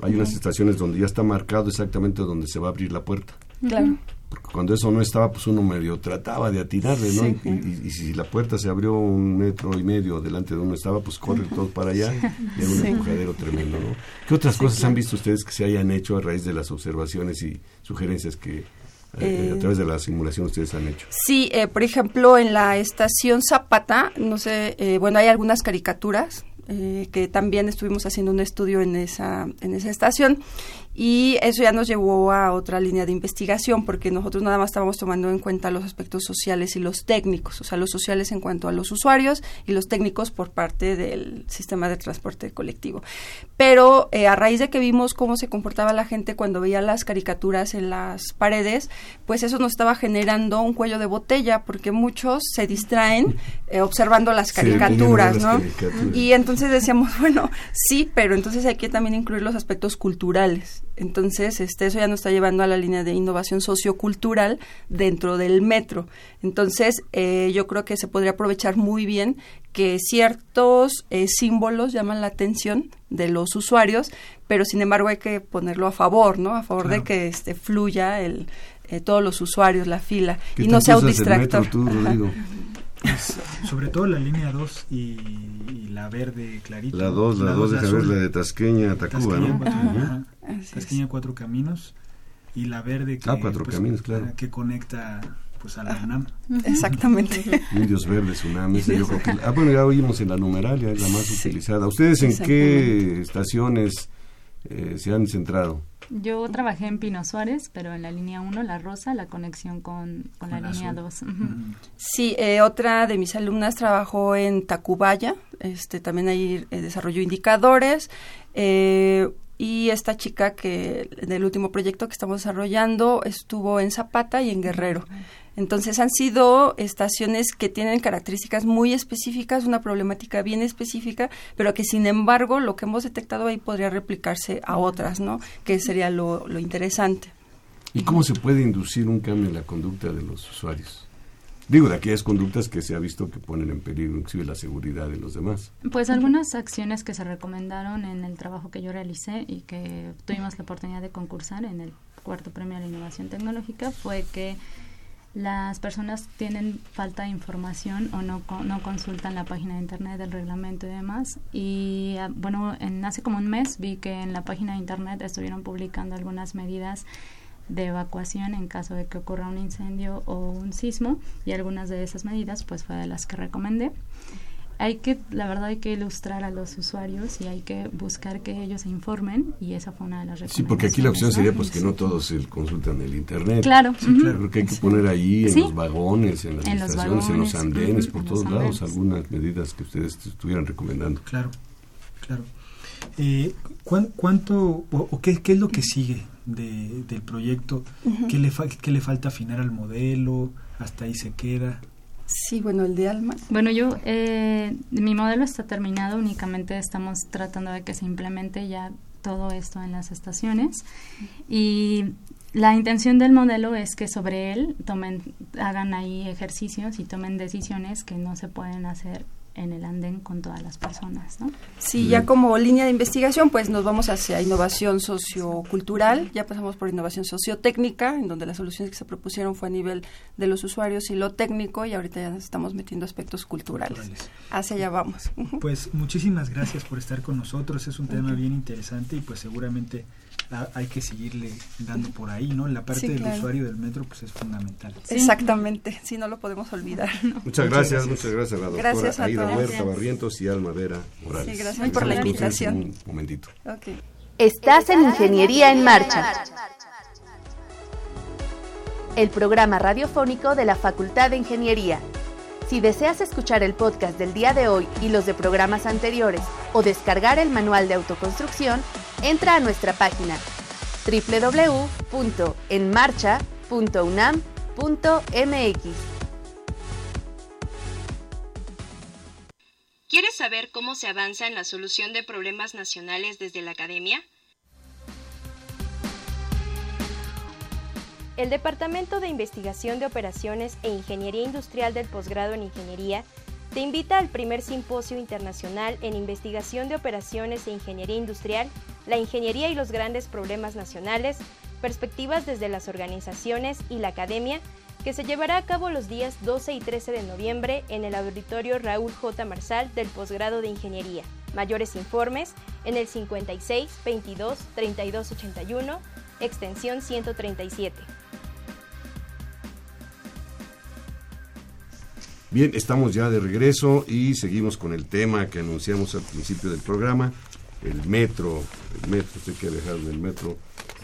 Hay unas estaciones donde ya está marcado exactamente donde se va a abrir la puerta. Claro. Porque cuando eso no estaba, pues uno medio trataba de atirarle, ¿no? Y, si la puerta se abrió un metro y medio delante de uno estaba, pues corre todo para allá. Y era un empujadero tremendo, ¿no? ¿Qué otras cosas han visto ustedes que se hayan hecho a raíz de las observaciones y sugerencias que eh, a través de la simulación ustedes han hecho. Sí, eh, por ejemplo, en la estación Zapata, no sé, eh, bueno, hay algunas caricaturas que también estuvimos haciendo un estudio en esa, en esa estación y eso ya nos llevó a otra línea de investigación porque nosotros nada más estábamos tomando en cuenta los aspectos sociales y los técnicos, o sea, los sociales en cuanto a los usuarios y los técnicos por parte del sistema de transporte colectivo. Pero eh, a raíz de que vimos cómo se comportaba la gente cuando veía las caricaturas en las paredes, pues eso nos estaba generando un cuello de botella porque muchos se distraen eh, observando las caricaturas, ¿no? Y entonces decíamos, [laughs] bueno, sí, pero entonces hay que también incluir los aspectos culturales Entonces, este, eso ya nos está llevando a la línea de innovación sociocultural dentro del metro. Entonces, eh, yo creo que se podría aprovechar muy bien que ciertos eh, símbolos llaman la atención de los usuarios, pero sin embargo hay que ponerlo a favor, ¿no? A favor de que este, fluya el, eh, todos los usuarios, la fila, y no sea un distractor. Pues, sobre todo la línea 2 y, la verde clarita. La 2, la 2, deja ver la de Tasqueña, Tacuba, ¿no? Cuatro, Tasqueña, cuatro caminos. Y la verde que, ah, cuatro pues, caminos, claro. que conecta pues a la UNAM. Exactamente. [laughs] Indios Verdes, UNAM. yo creo que, ah, bueno, ya oímos en la numeralia, es la más utilizada. ¿Ustedes en qué estaciones eh, se han centrado? Yo trabajé en Pino Suárez, pero en la línea 1, La Rosa, la conexión con, con la, línea 2. Sí, eh, otra de mis alumnas trabajó en Tacubaya, este, también ahí eh, desarrolló indicadores. Eh, y esta chica que del último proyecto que estamos desarrollando estuvo en Zapata y en Guerrero. Entonces han sido estaciones que tienen características muy específicas, una problemática bien específica, pero que sin embargo lo que hemos detectado ahí podría replicarse a otras, ¿no? Que sería lo, lo interesante. ¿Y cómo se puede inducir un cambio en la conducta de los usuarios? Digo, de aquellas conductas que se ha visto que ponen en peligro inclusive la seguridad de los demás. Pues algunas acciones que se recomendaron en el trabajo que yo realicé y que tuvimos la oportunidad de concursar en el cuarto premio de la innovación tecnológica fue que las personas tienen falta de información o no, no consultan la página de internet del reglamento y demás. Y ah, bueno, en, hace como un mes vi que en la página de internet estuvieron publicando algunas medidas de evacuación en caso de que ocurra un incendio o un sismo y algunas de esas medidas pues fue de las que recomendé hay que, la verdad hay que ilustrar a los usuarios y hay que buscar que ellos se informen y esa fue una de las recomendaciones. Sí, porque aquí la opción sería pues que no todos se consultan el internet. Claro. Sí, claro, porque hay que poner ahí en los vagones, en las estaciones, en los andenes, por todos lados, algunas medidas que ustedes estuvieran recomendando. Claro, claro. Eh, ¿Cuánto o, qué, qué, es lo que sigue de, del proyecto? ¿Qué, le ¿Qué le falta afinar al modelo? ¿Hasta ahí se queda? Sí, bueno, el de Alma. Bueno, yo, eh, mi modelo está terminado, únicamente estamos tratando de que se implemente ya todo esto en las estaciones y la intención del modelo es que sobre él tomen, hagan ahí ejercicios y tomen decisiones que no se pueden hacer en el andén con todas las personas, ¿no? Sí, ya como línea de investigación, pues nos vamos hacia innovación sociocultural, ya pasamos por innovación sociotécnica, en donde las soluciones que se propusieron fue a nivel de los usuarios y lo técnico, y ahorita ya nos estamos metiendo aspectos culturales. Hacia allá vamos. Pues muchísimas gracias por estar con nosotros, es un tema bien interesante y pues seguramente hay que seguirle dando por ahí, ¿no? La parte del usuario del metro pues es fundamental. Exactamente, si no lo podemos olvidar. Muchas gracias, muchas gracias a la doctora gracias a Aida Huerta Barrientos y Alma Vera Morales. Sí, gracias por la invitación. Un momentito. Okay. Estás en Ingeniería en Marcha. El programa radiofónico de la Facultad de Ingeniería. Si deseas escuchar el podcast del día de hoy y los de programas anteriores o descargar el manual de autoconstrucción, entra a nuestra página www.enmarcha.unam.mx. ¿Quieres saber cómo se avanza en la solución de problemas nacionales desde la academia? El Departamento de Investigación de Operaciones e Ingeniería Industrial del Posgrado en Ingeniería te invita al primer simposio internacional en investigación de operaciones e ingeniería industrial, la ingeniería y los grandes problemas nacionales, perspectivas desde las organizaciones y la academia, que se llevará a cabo los días 12 y 13 de noviembre en el auditorio Raúl J. Marsal del posgrado de Ingeniería. Mayores informes en el 56 22 32 81, extensión 137. Bien, estamos ya de regreso y seguimos con el tema que anunciamos al principio del programa, el metro. El metro, usted que dejar del metro,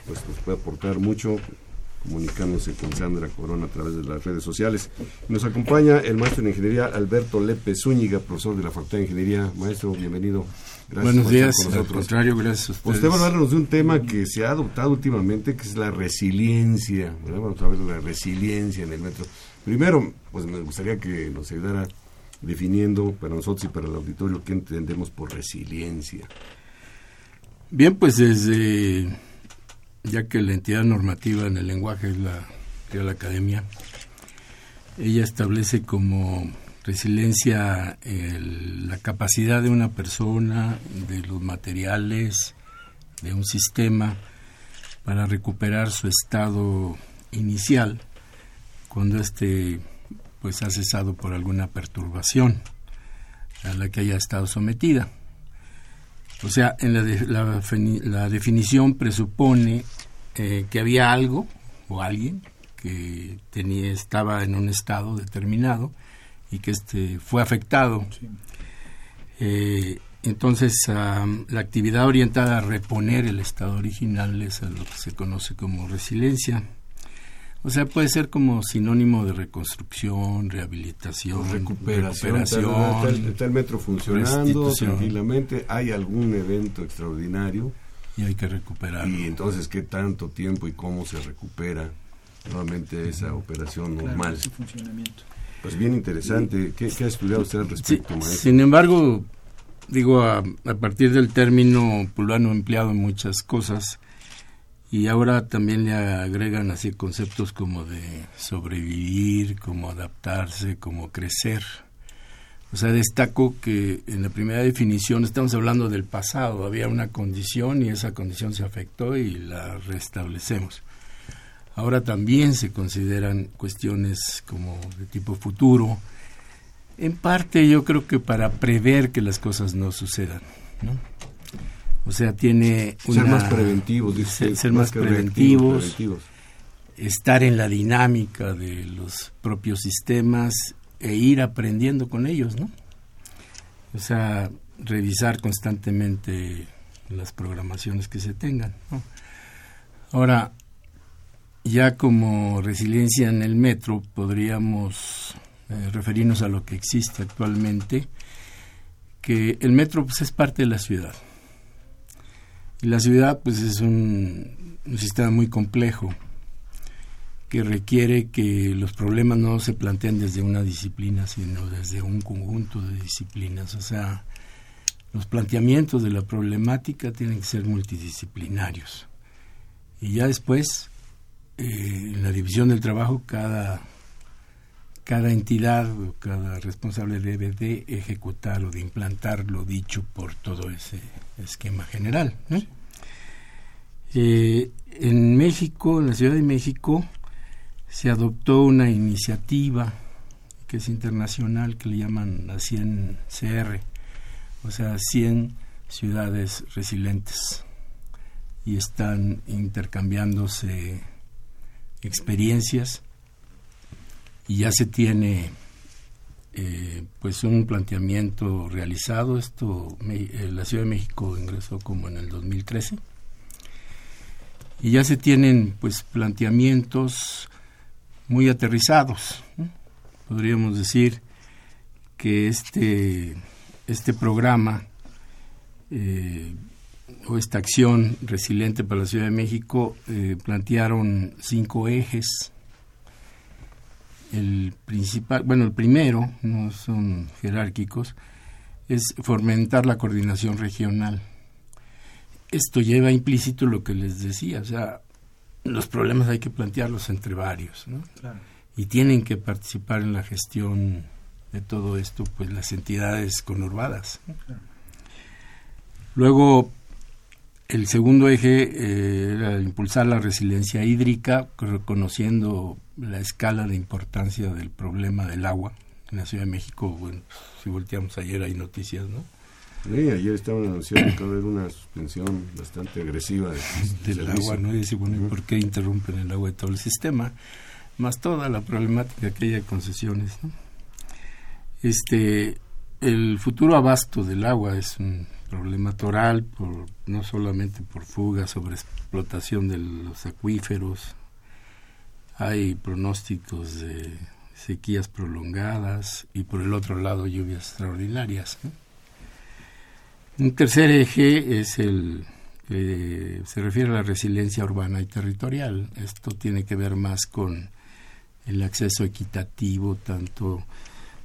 pues nos puede aportar mucho comunicándose con Sandra Corona a través de las redes sociales. Nos acompaña el maestro en ingeniería Alberto Lepe Zúñiga, profesor de la Facultad de Ingeniería. Maestro, bienvenido. Gracias Buenos días, con nosotros. al contrario, gracias a ustedes. Usted va a hablarnos de un tema que se ha adoptado últimamente, que es la resiliencia. Vamos a ver la resiliencia en el metro. Primero, pues me gustaría que nos ayudara definiendo para nosotros y para el auditorio qué entendemos por resiliencia. Bien, pues desde ya que la entidad normativa en el lenguaje es la Academia, ella establece como resiliencia la capacidad de una persona, de los materiales, de un sistema, para recuperar su estado inicial cuando éste pues ha cesado por alguna perturbación a la que haya estado sometida. O sea, en la, la, definición presupone eh, que había algo o alguien que tenía, estaba en un estado determinado y que este fue afectado. Eh, entonces, la actividad orientada a reponer el estado original es a lo que se conoce como resiliencia. O sea, puede ser como sinónimo de reconstrucción, rehabilitación, recuperación. Está, el metro funcionando tranquilamente, hay algún evento extraordinario. Y hay que recuperarlo. Y entonces, ¿qué tanto tiempo y cómo se recupera nuevamente esa operación normal? funcionamiento. Pues bien interesante. ¿Qué, ha estudiado usted al respecto, maestro? Sin embargo, digo, a, a, partir del término, pues lo han empleado en muchas cosas y ahora también le agregan así conceptos como de sobrevivir, como adaptarse, como crecer. O sea, destaco que en la primera definición estamos hablando del pasado, había una condición y esa condición se afectó y la restablecemos. Ahora también se consideran cuestiones como de tipo futuro, en parte yo creo que para prever que las cosas no sucedan. ¿no? O sea, tiene ser más preventivos, ser, más, preventivos, estar en la dinámica de los propios sistemas e ir aprendiendo con ellos, ¿no? O sea, revisar constantemente las programaciones que se tengan. Ahora, ya como resiliencia en el metro, podríamos eh, referirnos a lo que existe actualmente, que el metro pues, es parte de la ciudad y la ciudad pues es un, sistema muy complejo que requiere que los problemas no se planteen desde una disciplina, sino desde un conjunto de disciplinas. O sea, los planteamientos de la problemática tienen que ser multidisciplinarios. Y ya después, eh, en la división del trabajo, cada, cada entidad o cada responsable debe de ejecutar o de implantar lo dicho por todo ese esquema general. Eh, en México, en la Ciudad de México, se adoptó una iniciativa que es internacional, que le llaman la 100 CR, o sea, 100 ciudades resilientes, y están intercambiándose experiencias y ya se tiene eh, pues un planteamiento realizado. Esto, eh, la Ciudad de México ingresó como en el 2013 y ya se tienen pues planteamientos muy aterrizados. Podríamos decir que este este programa eh, o esta acción resiliente para la Ciudad de México plantearon cinco ejes el principal, bueno, el primero, no son jerárquicos, es fomentar la coordinación regional. Esto lleva implícito lo que les decía, o sea, los problemas hay que plantearlos entre varios, ¿no? Y tienen que participar en la gestión de todo esto, pues las entidades conurbadas. Luego, el segundo eje eh, era impulsar la resiliencia hídrica, reconociendo la escala de importancia del problema del agua. En la Ciudad de México, bueno, si volteamos ayer hay noticias, ¿no? Sí, ayer estaban anunciando que va a haber una suspensión bastante agresiva [laughs] del agua, ¿no? Y dice, bueno, por qué interrumpen el agua de todo el sistema? Más toda la problemática que hay de concesiones, ¿no? Este, el futuro abasto del agua es un problema toral, por, no solamente por fuga, sobre explotación de los acuíferos, hay pronósticos de sequías prolongadas y por el otro lado lluvias extraordinarias. Un tercer eje es el que se refiere a la resiliencia urbana y territorial. Esto tiene que ver más con el acceso equitativo tanto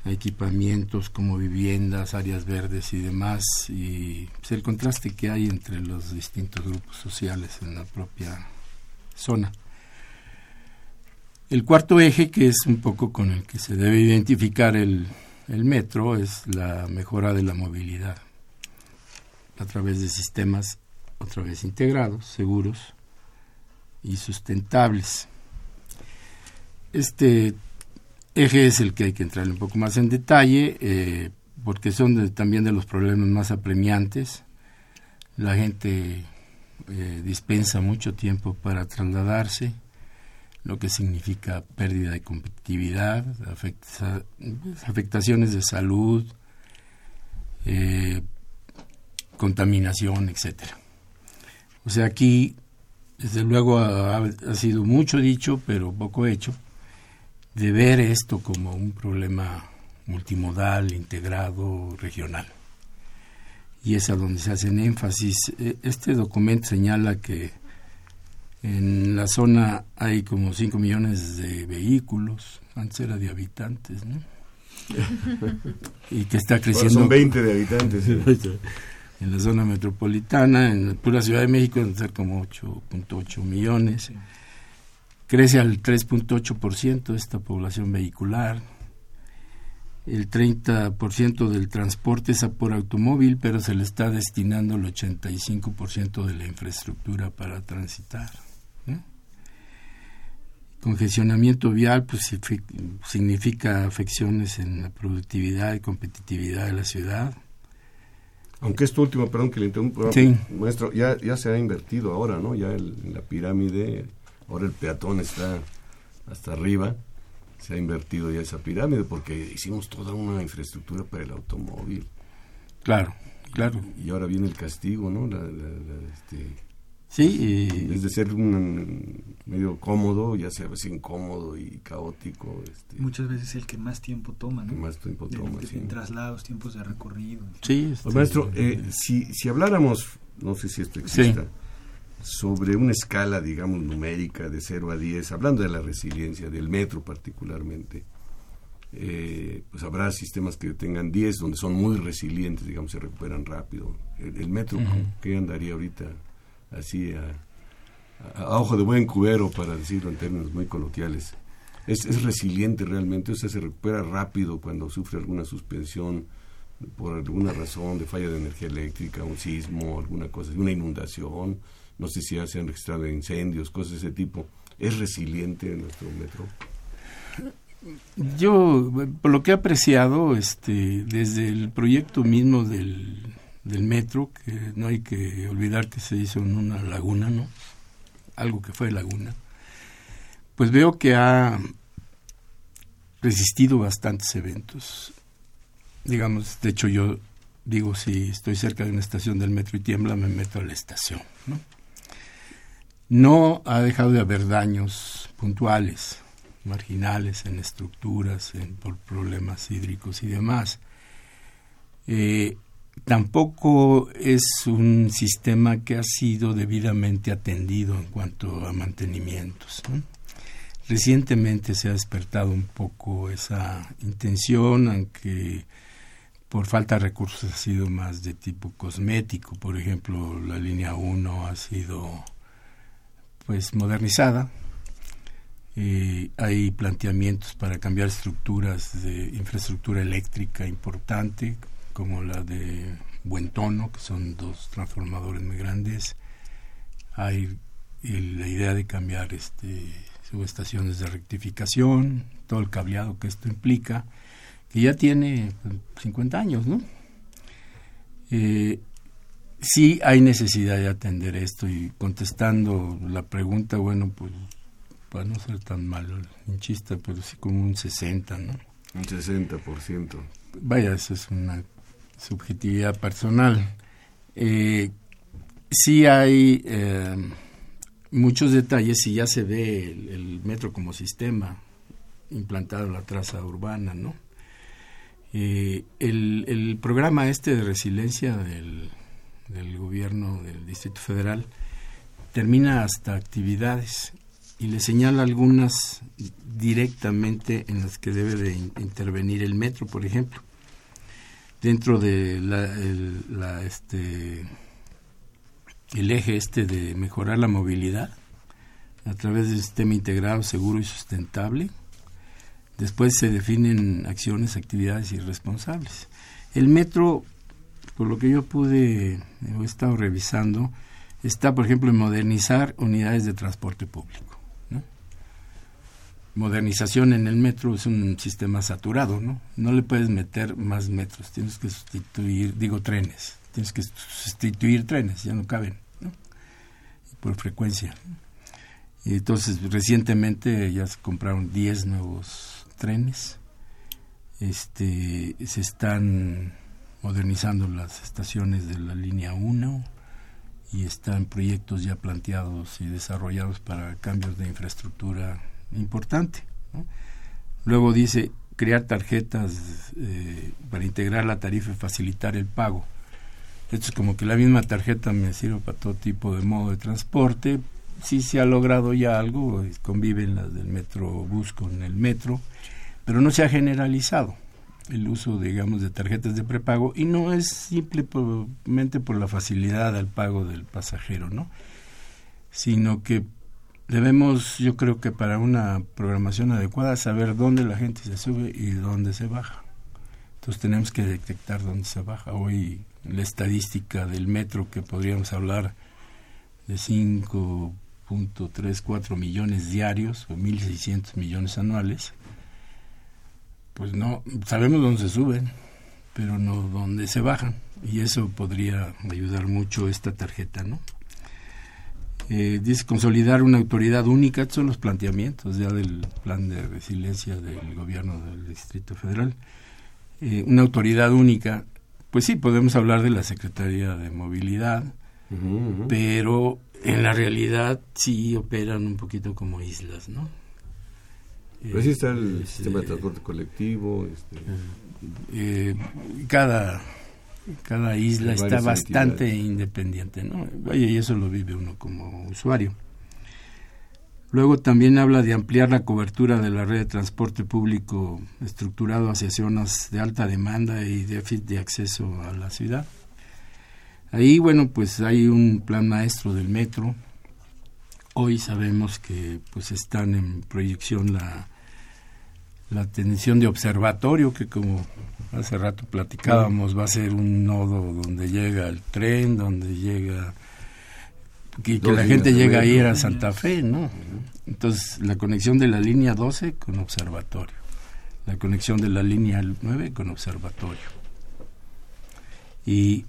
equipamientos como viviendas, áreas verdes y demás, y pues, el contraste que hay entre los distintos grupos sociales en la propia zona. El cuarto eje, que es un poco con el que se debe identificar el, el metro, es la mejora de la movilidad a través de sistemas otra vez integrados, seguros y sustentables. Este eje es el que hay que entrar un poco más en detalle, eh, porque son también de los problemas más apremiantes. La gente eh, dispensa mucho tiempo para trasladarse, lo que significa pérdida de competitividad, afectaciones de salud, eh, contaminación, etcétera. O sea, aquí, desde luego, ha, sido mucho dicho, pero poco hecho, de ver esto como un problema multimodal, integrado, regional. Y es a donde se hacen énfasis. E, este documento señala que en la zona hay como 5 millones de vehículos, antes era de habitantes, ¿no? [laughs] y que está creciendo. son 20 de habitantes. [laughs] en la zona metropolitana, en la pura Ciudad de México, deben ser como 8.8 millones. Crece al 3.8% esta población vehicular. El 30% del transporte es por automóvil, pero se le está destinando el 85% de la infraestructura para transitar. Congestionamiento vial pues, significa afecciones en la productividad y competitividad de la ciudad aunque esto último, perdón que le interrumpa, maestro, ya, ya se ha invertido ahora, ¿no? Ya en la pirámide, ahora el peatón está hasta arriba, se ha invertido ya esa pirámide porque hicimos toda una infraestructura para el automóvil. Claro, claro. Y ahora viene el castigo, ¿no? La, este, Sí, y... de ser un medio cómodo, ya sea así incómodo y caótico. Este, Muchas veces el que más tiempo toma, ¿no? más tiempo toma, En traslados, tiempos de recorrido. Sí. Este, maestro, eh, si, si habláramos, no sé si esto exista, sobre una escala, digamos, numérica de 0 a 10, hablando de la resiliencia, del metro particularmente, eh, pues habrá sistemas que tengan 10, donde son muy resilientes, digamos, se recuperan rápido. El, metro, ¿qué andaría ahorita? así a, ojo de buen cubero, para decirlo en términos muy coloquiales. Es, es resiliente realmente, o sea, se recupera rápido cuando sufre alguna suspensión por alguna razón de falla de energía eléctrica, un sismo, alguna cosa, una inundación, no sé si se han registrado incendios, cosas de ese tipo. ¿Es resiliente nuestro metro? Yo, por lo que he apreciado, este, desde el proyecto mismo del, del metro, que no hay que olvidar que se hizo en una laguna, ¿no? Algo que fue laguna. Pues veo que ha resistido bastantes eventos. Digamos, de hecho yo digo, si estoy cerca de una estación del metro y tiembla, me meto a la estación, ¿no? Ha dejado de haber daños puntuales, marginales en estructuras, por problemas hídricos y demás. Eh, tampoco es un sistema que ha sido debidamente atendido en cuanto a mantenimientos. Recientemente se ha despertado un poco esa intención, aunque por falta de recursos ha sido más de tipo cosmético. Por ejemplo, la línea 1 ha sido pues modernizada. Eh, hay planteamientos para cambiar estructuras de infraestructura eléctrica importante, como la de Buen Tono, que son dos transformadores muy grandes. Hay la idea de cambiar este, subestaciones de rectificación, todo el cableado que esto implica, que ya tiene 50 años, ¿no? Eh, sí hay necesidad de atender esto y contestando la pregunta, bueno, pues para no ser tan malo, hinchista, pero sí como un 60, ¿no? Un 60%. Vaya, eso es una subjetividad personal. Eh, sí hay eh, muchos detalles y ya se ve el, metro como sistema implantado en la traza urbana, ¿no? Eh, el, programa este de resiliencia del, del gobierno del Distrito Federal termina hasta actividades y le señala algunas directamente en las que debe de intervenir el metro, por ejemplo dentro de la, este, el eje este de mejorar la movilidad, a través del sistema integrado, seguro y sustentable. Después se definen acciones, actividades y responsables. El metro, por lo que yo pude, he estado revisando, está, por ejemplo, en modernizar unidades de transporte público. Modernización en el metro es un sistema saturado, ¿no? No le puedes meter más metros, tienes que sustituir, digo, trenes, tienes que sustituir trenes, ya no caben, ¿no? Por frecuencia. Y entonces, recientemente ya se compraron 10 nuevos trenes. Este, se están modernizando las estaciones de la línea 1 y están proyectos ya planteados y desarrollados para cambios de infraestructura importante. Luego dice crear tarjetas eh, para integrar la tarifa y facilitar el pago. Esto es como que la misma tarjeta me sirve para todo tipo de modo de transporte. Sí se ha logrado ya algo, conviven las del metrobús con el metro, pero no se ha generalizado el uso, digamos, de tarjetas de prepago y no es simplemente por la facilidad al pago del pasajero, ¿no? Sino que debemos, yo creo que para una programación adecuada, saber dónde la gente se sube y dónde se baja. Entonces tenemos que detectar dónde se baja. Hoy la estadística del metro, que podríamos hablar de 5.34 millones diarios o 1.600 millones anuales, pues no, sabemos dónde se suben, pero no dónde se bajan. Y eso podría ayudar mucho esta tarjeta, ¿no? Eh, dice consolidar una autoridad única, estos son los planteamientos ya del plan de resiliencia del gobierno del Distrito Federal. Eh, una autoridad única, pues sí, podemos hablar de la Secretaría de Movilidad, pero en la realidad sí operan un poquito como islas, ¿no? Pero sí está el sistema de transporte colectivo. Este. Eh, cada cada isla está bastante independiente, ¿no? y eso lo vive uno como usuario. Luego también habla de ampliar la cobertura de la red de transporte público estructurado hacia zonas de alta demanda y déficit de acceso a la ciudad. Ahí, bueno, pues hay un plan maestro del metro. Hoy sabemos que pues están en proyección la la atención de observatorio, que como hace rato platicábamos, va a ser un nodo donde llega el tren, donde llega... Que, que la gente llega a ir a Santa Fe, ¿no? Entonces, la conexión de la línea 12 con observatorio, la conexión de la línea 9 con observatorio. Y,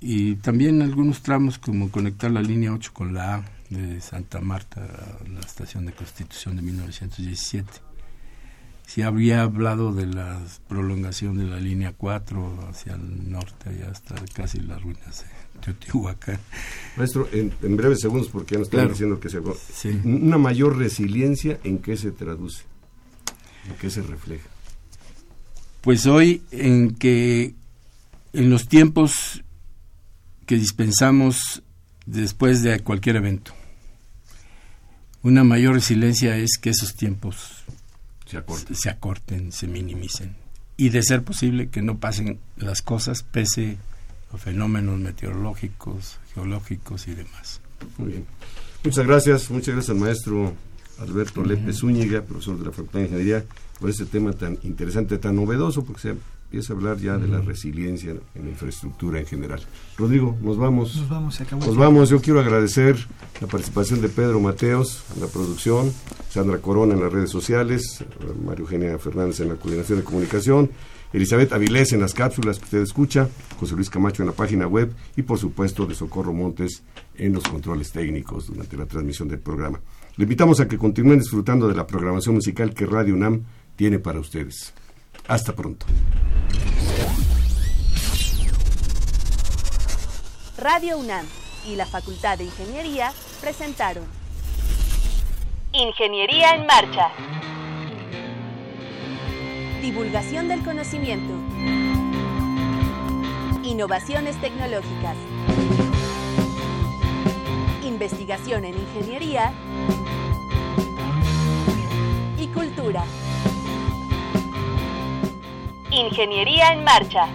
y también algunos tramos como conectar la línea 8 con la A de Santa Marta a la estación de Constitución de 1917 si había hablado de la prolongación de la línea 4 hacia el norte, allá hasta casi las ruinas de Teotihuacán. Maestro, en, breves segundos, porque ya nos están diciendo que se... Una mayor resiliencia, ¿en qué se traduce? ¿En qué se refleja? Pues hoy en que en los tiempos que dispensamos después de cualquier evento, una mayor resiliencia es que esos tiempos se acorten. se minimicen. Y de ser posible que no pasen las cosas pese a fenómenos meteorológicos, geológicos y demás. Muy bien. Muchas gracias, muchas gracias al maestro Alberto Lepe Zúñiga, profesor de la Facultad de Ingeniería, por este tema tan interesante, tan novedoso, porque se empieza a hablar ya de la resiliencia en la infraestructura en general. Rodrigo, nos vamos. Nos vamos, se acabó. Nos vamos. Yo quiero agradecer la participación de Pedro Mateos en la producción, Sandra Corona en las redes sociales, María Eugenia Fernández en la coordinación de comunicación, Elizabeth Avilés en las cápsulas que usted escucha, José Luis Camacho en la página web y por supuesto de Socorro Montes en los controles técnicos durante la transmisión del programa. Le invitamos a que continúen disfrutando de la programación musical que Radio UNAM tiene para ustedes. Hasta pronto. Radio UNAM y la Facultad de Ingeniería presentaron Ingeniería en Marcha. Divulgación del conocimiento. Innovaciones tecnológicas. Investigación en ingeniería. Y cultura. Ingeniería en Marcha.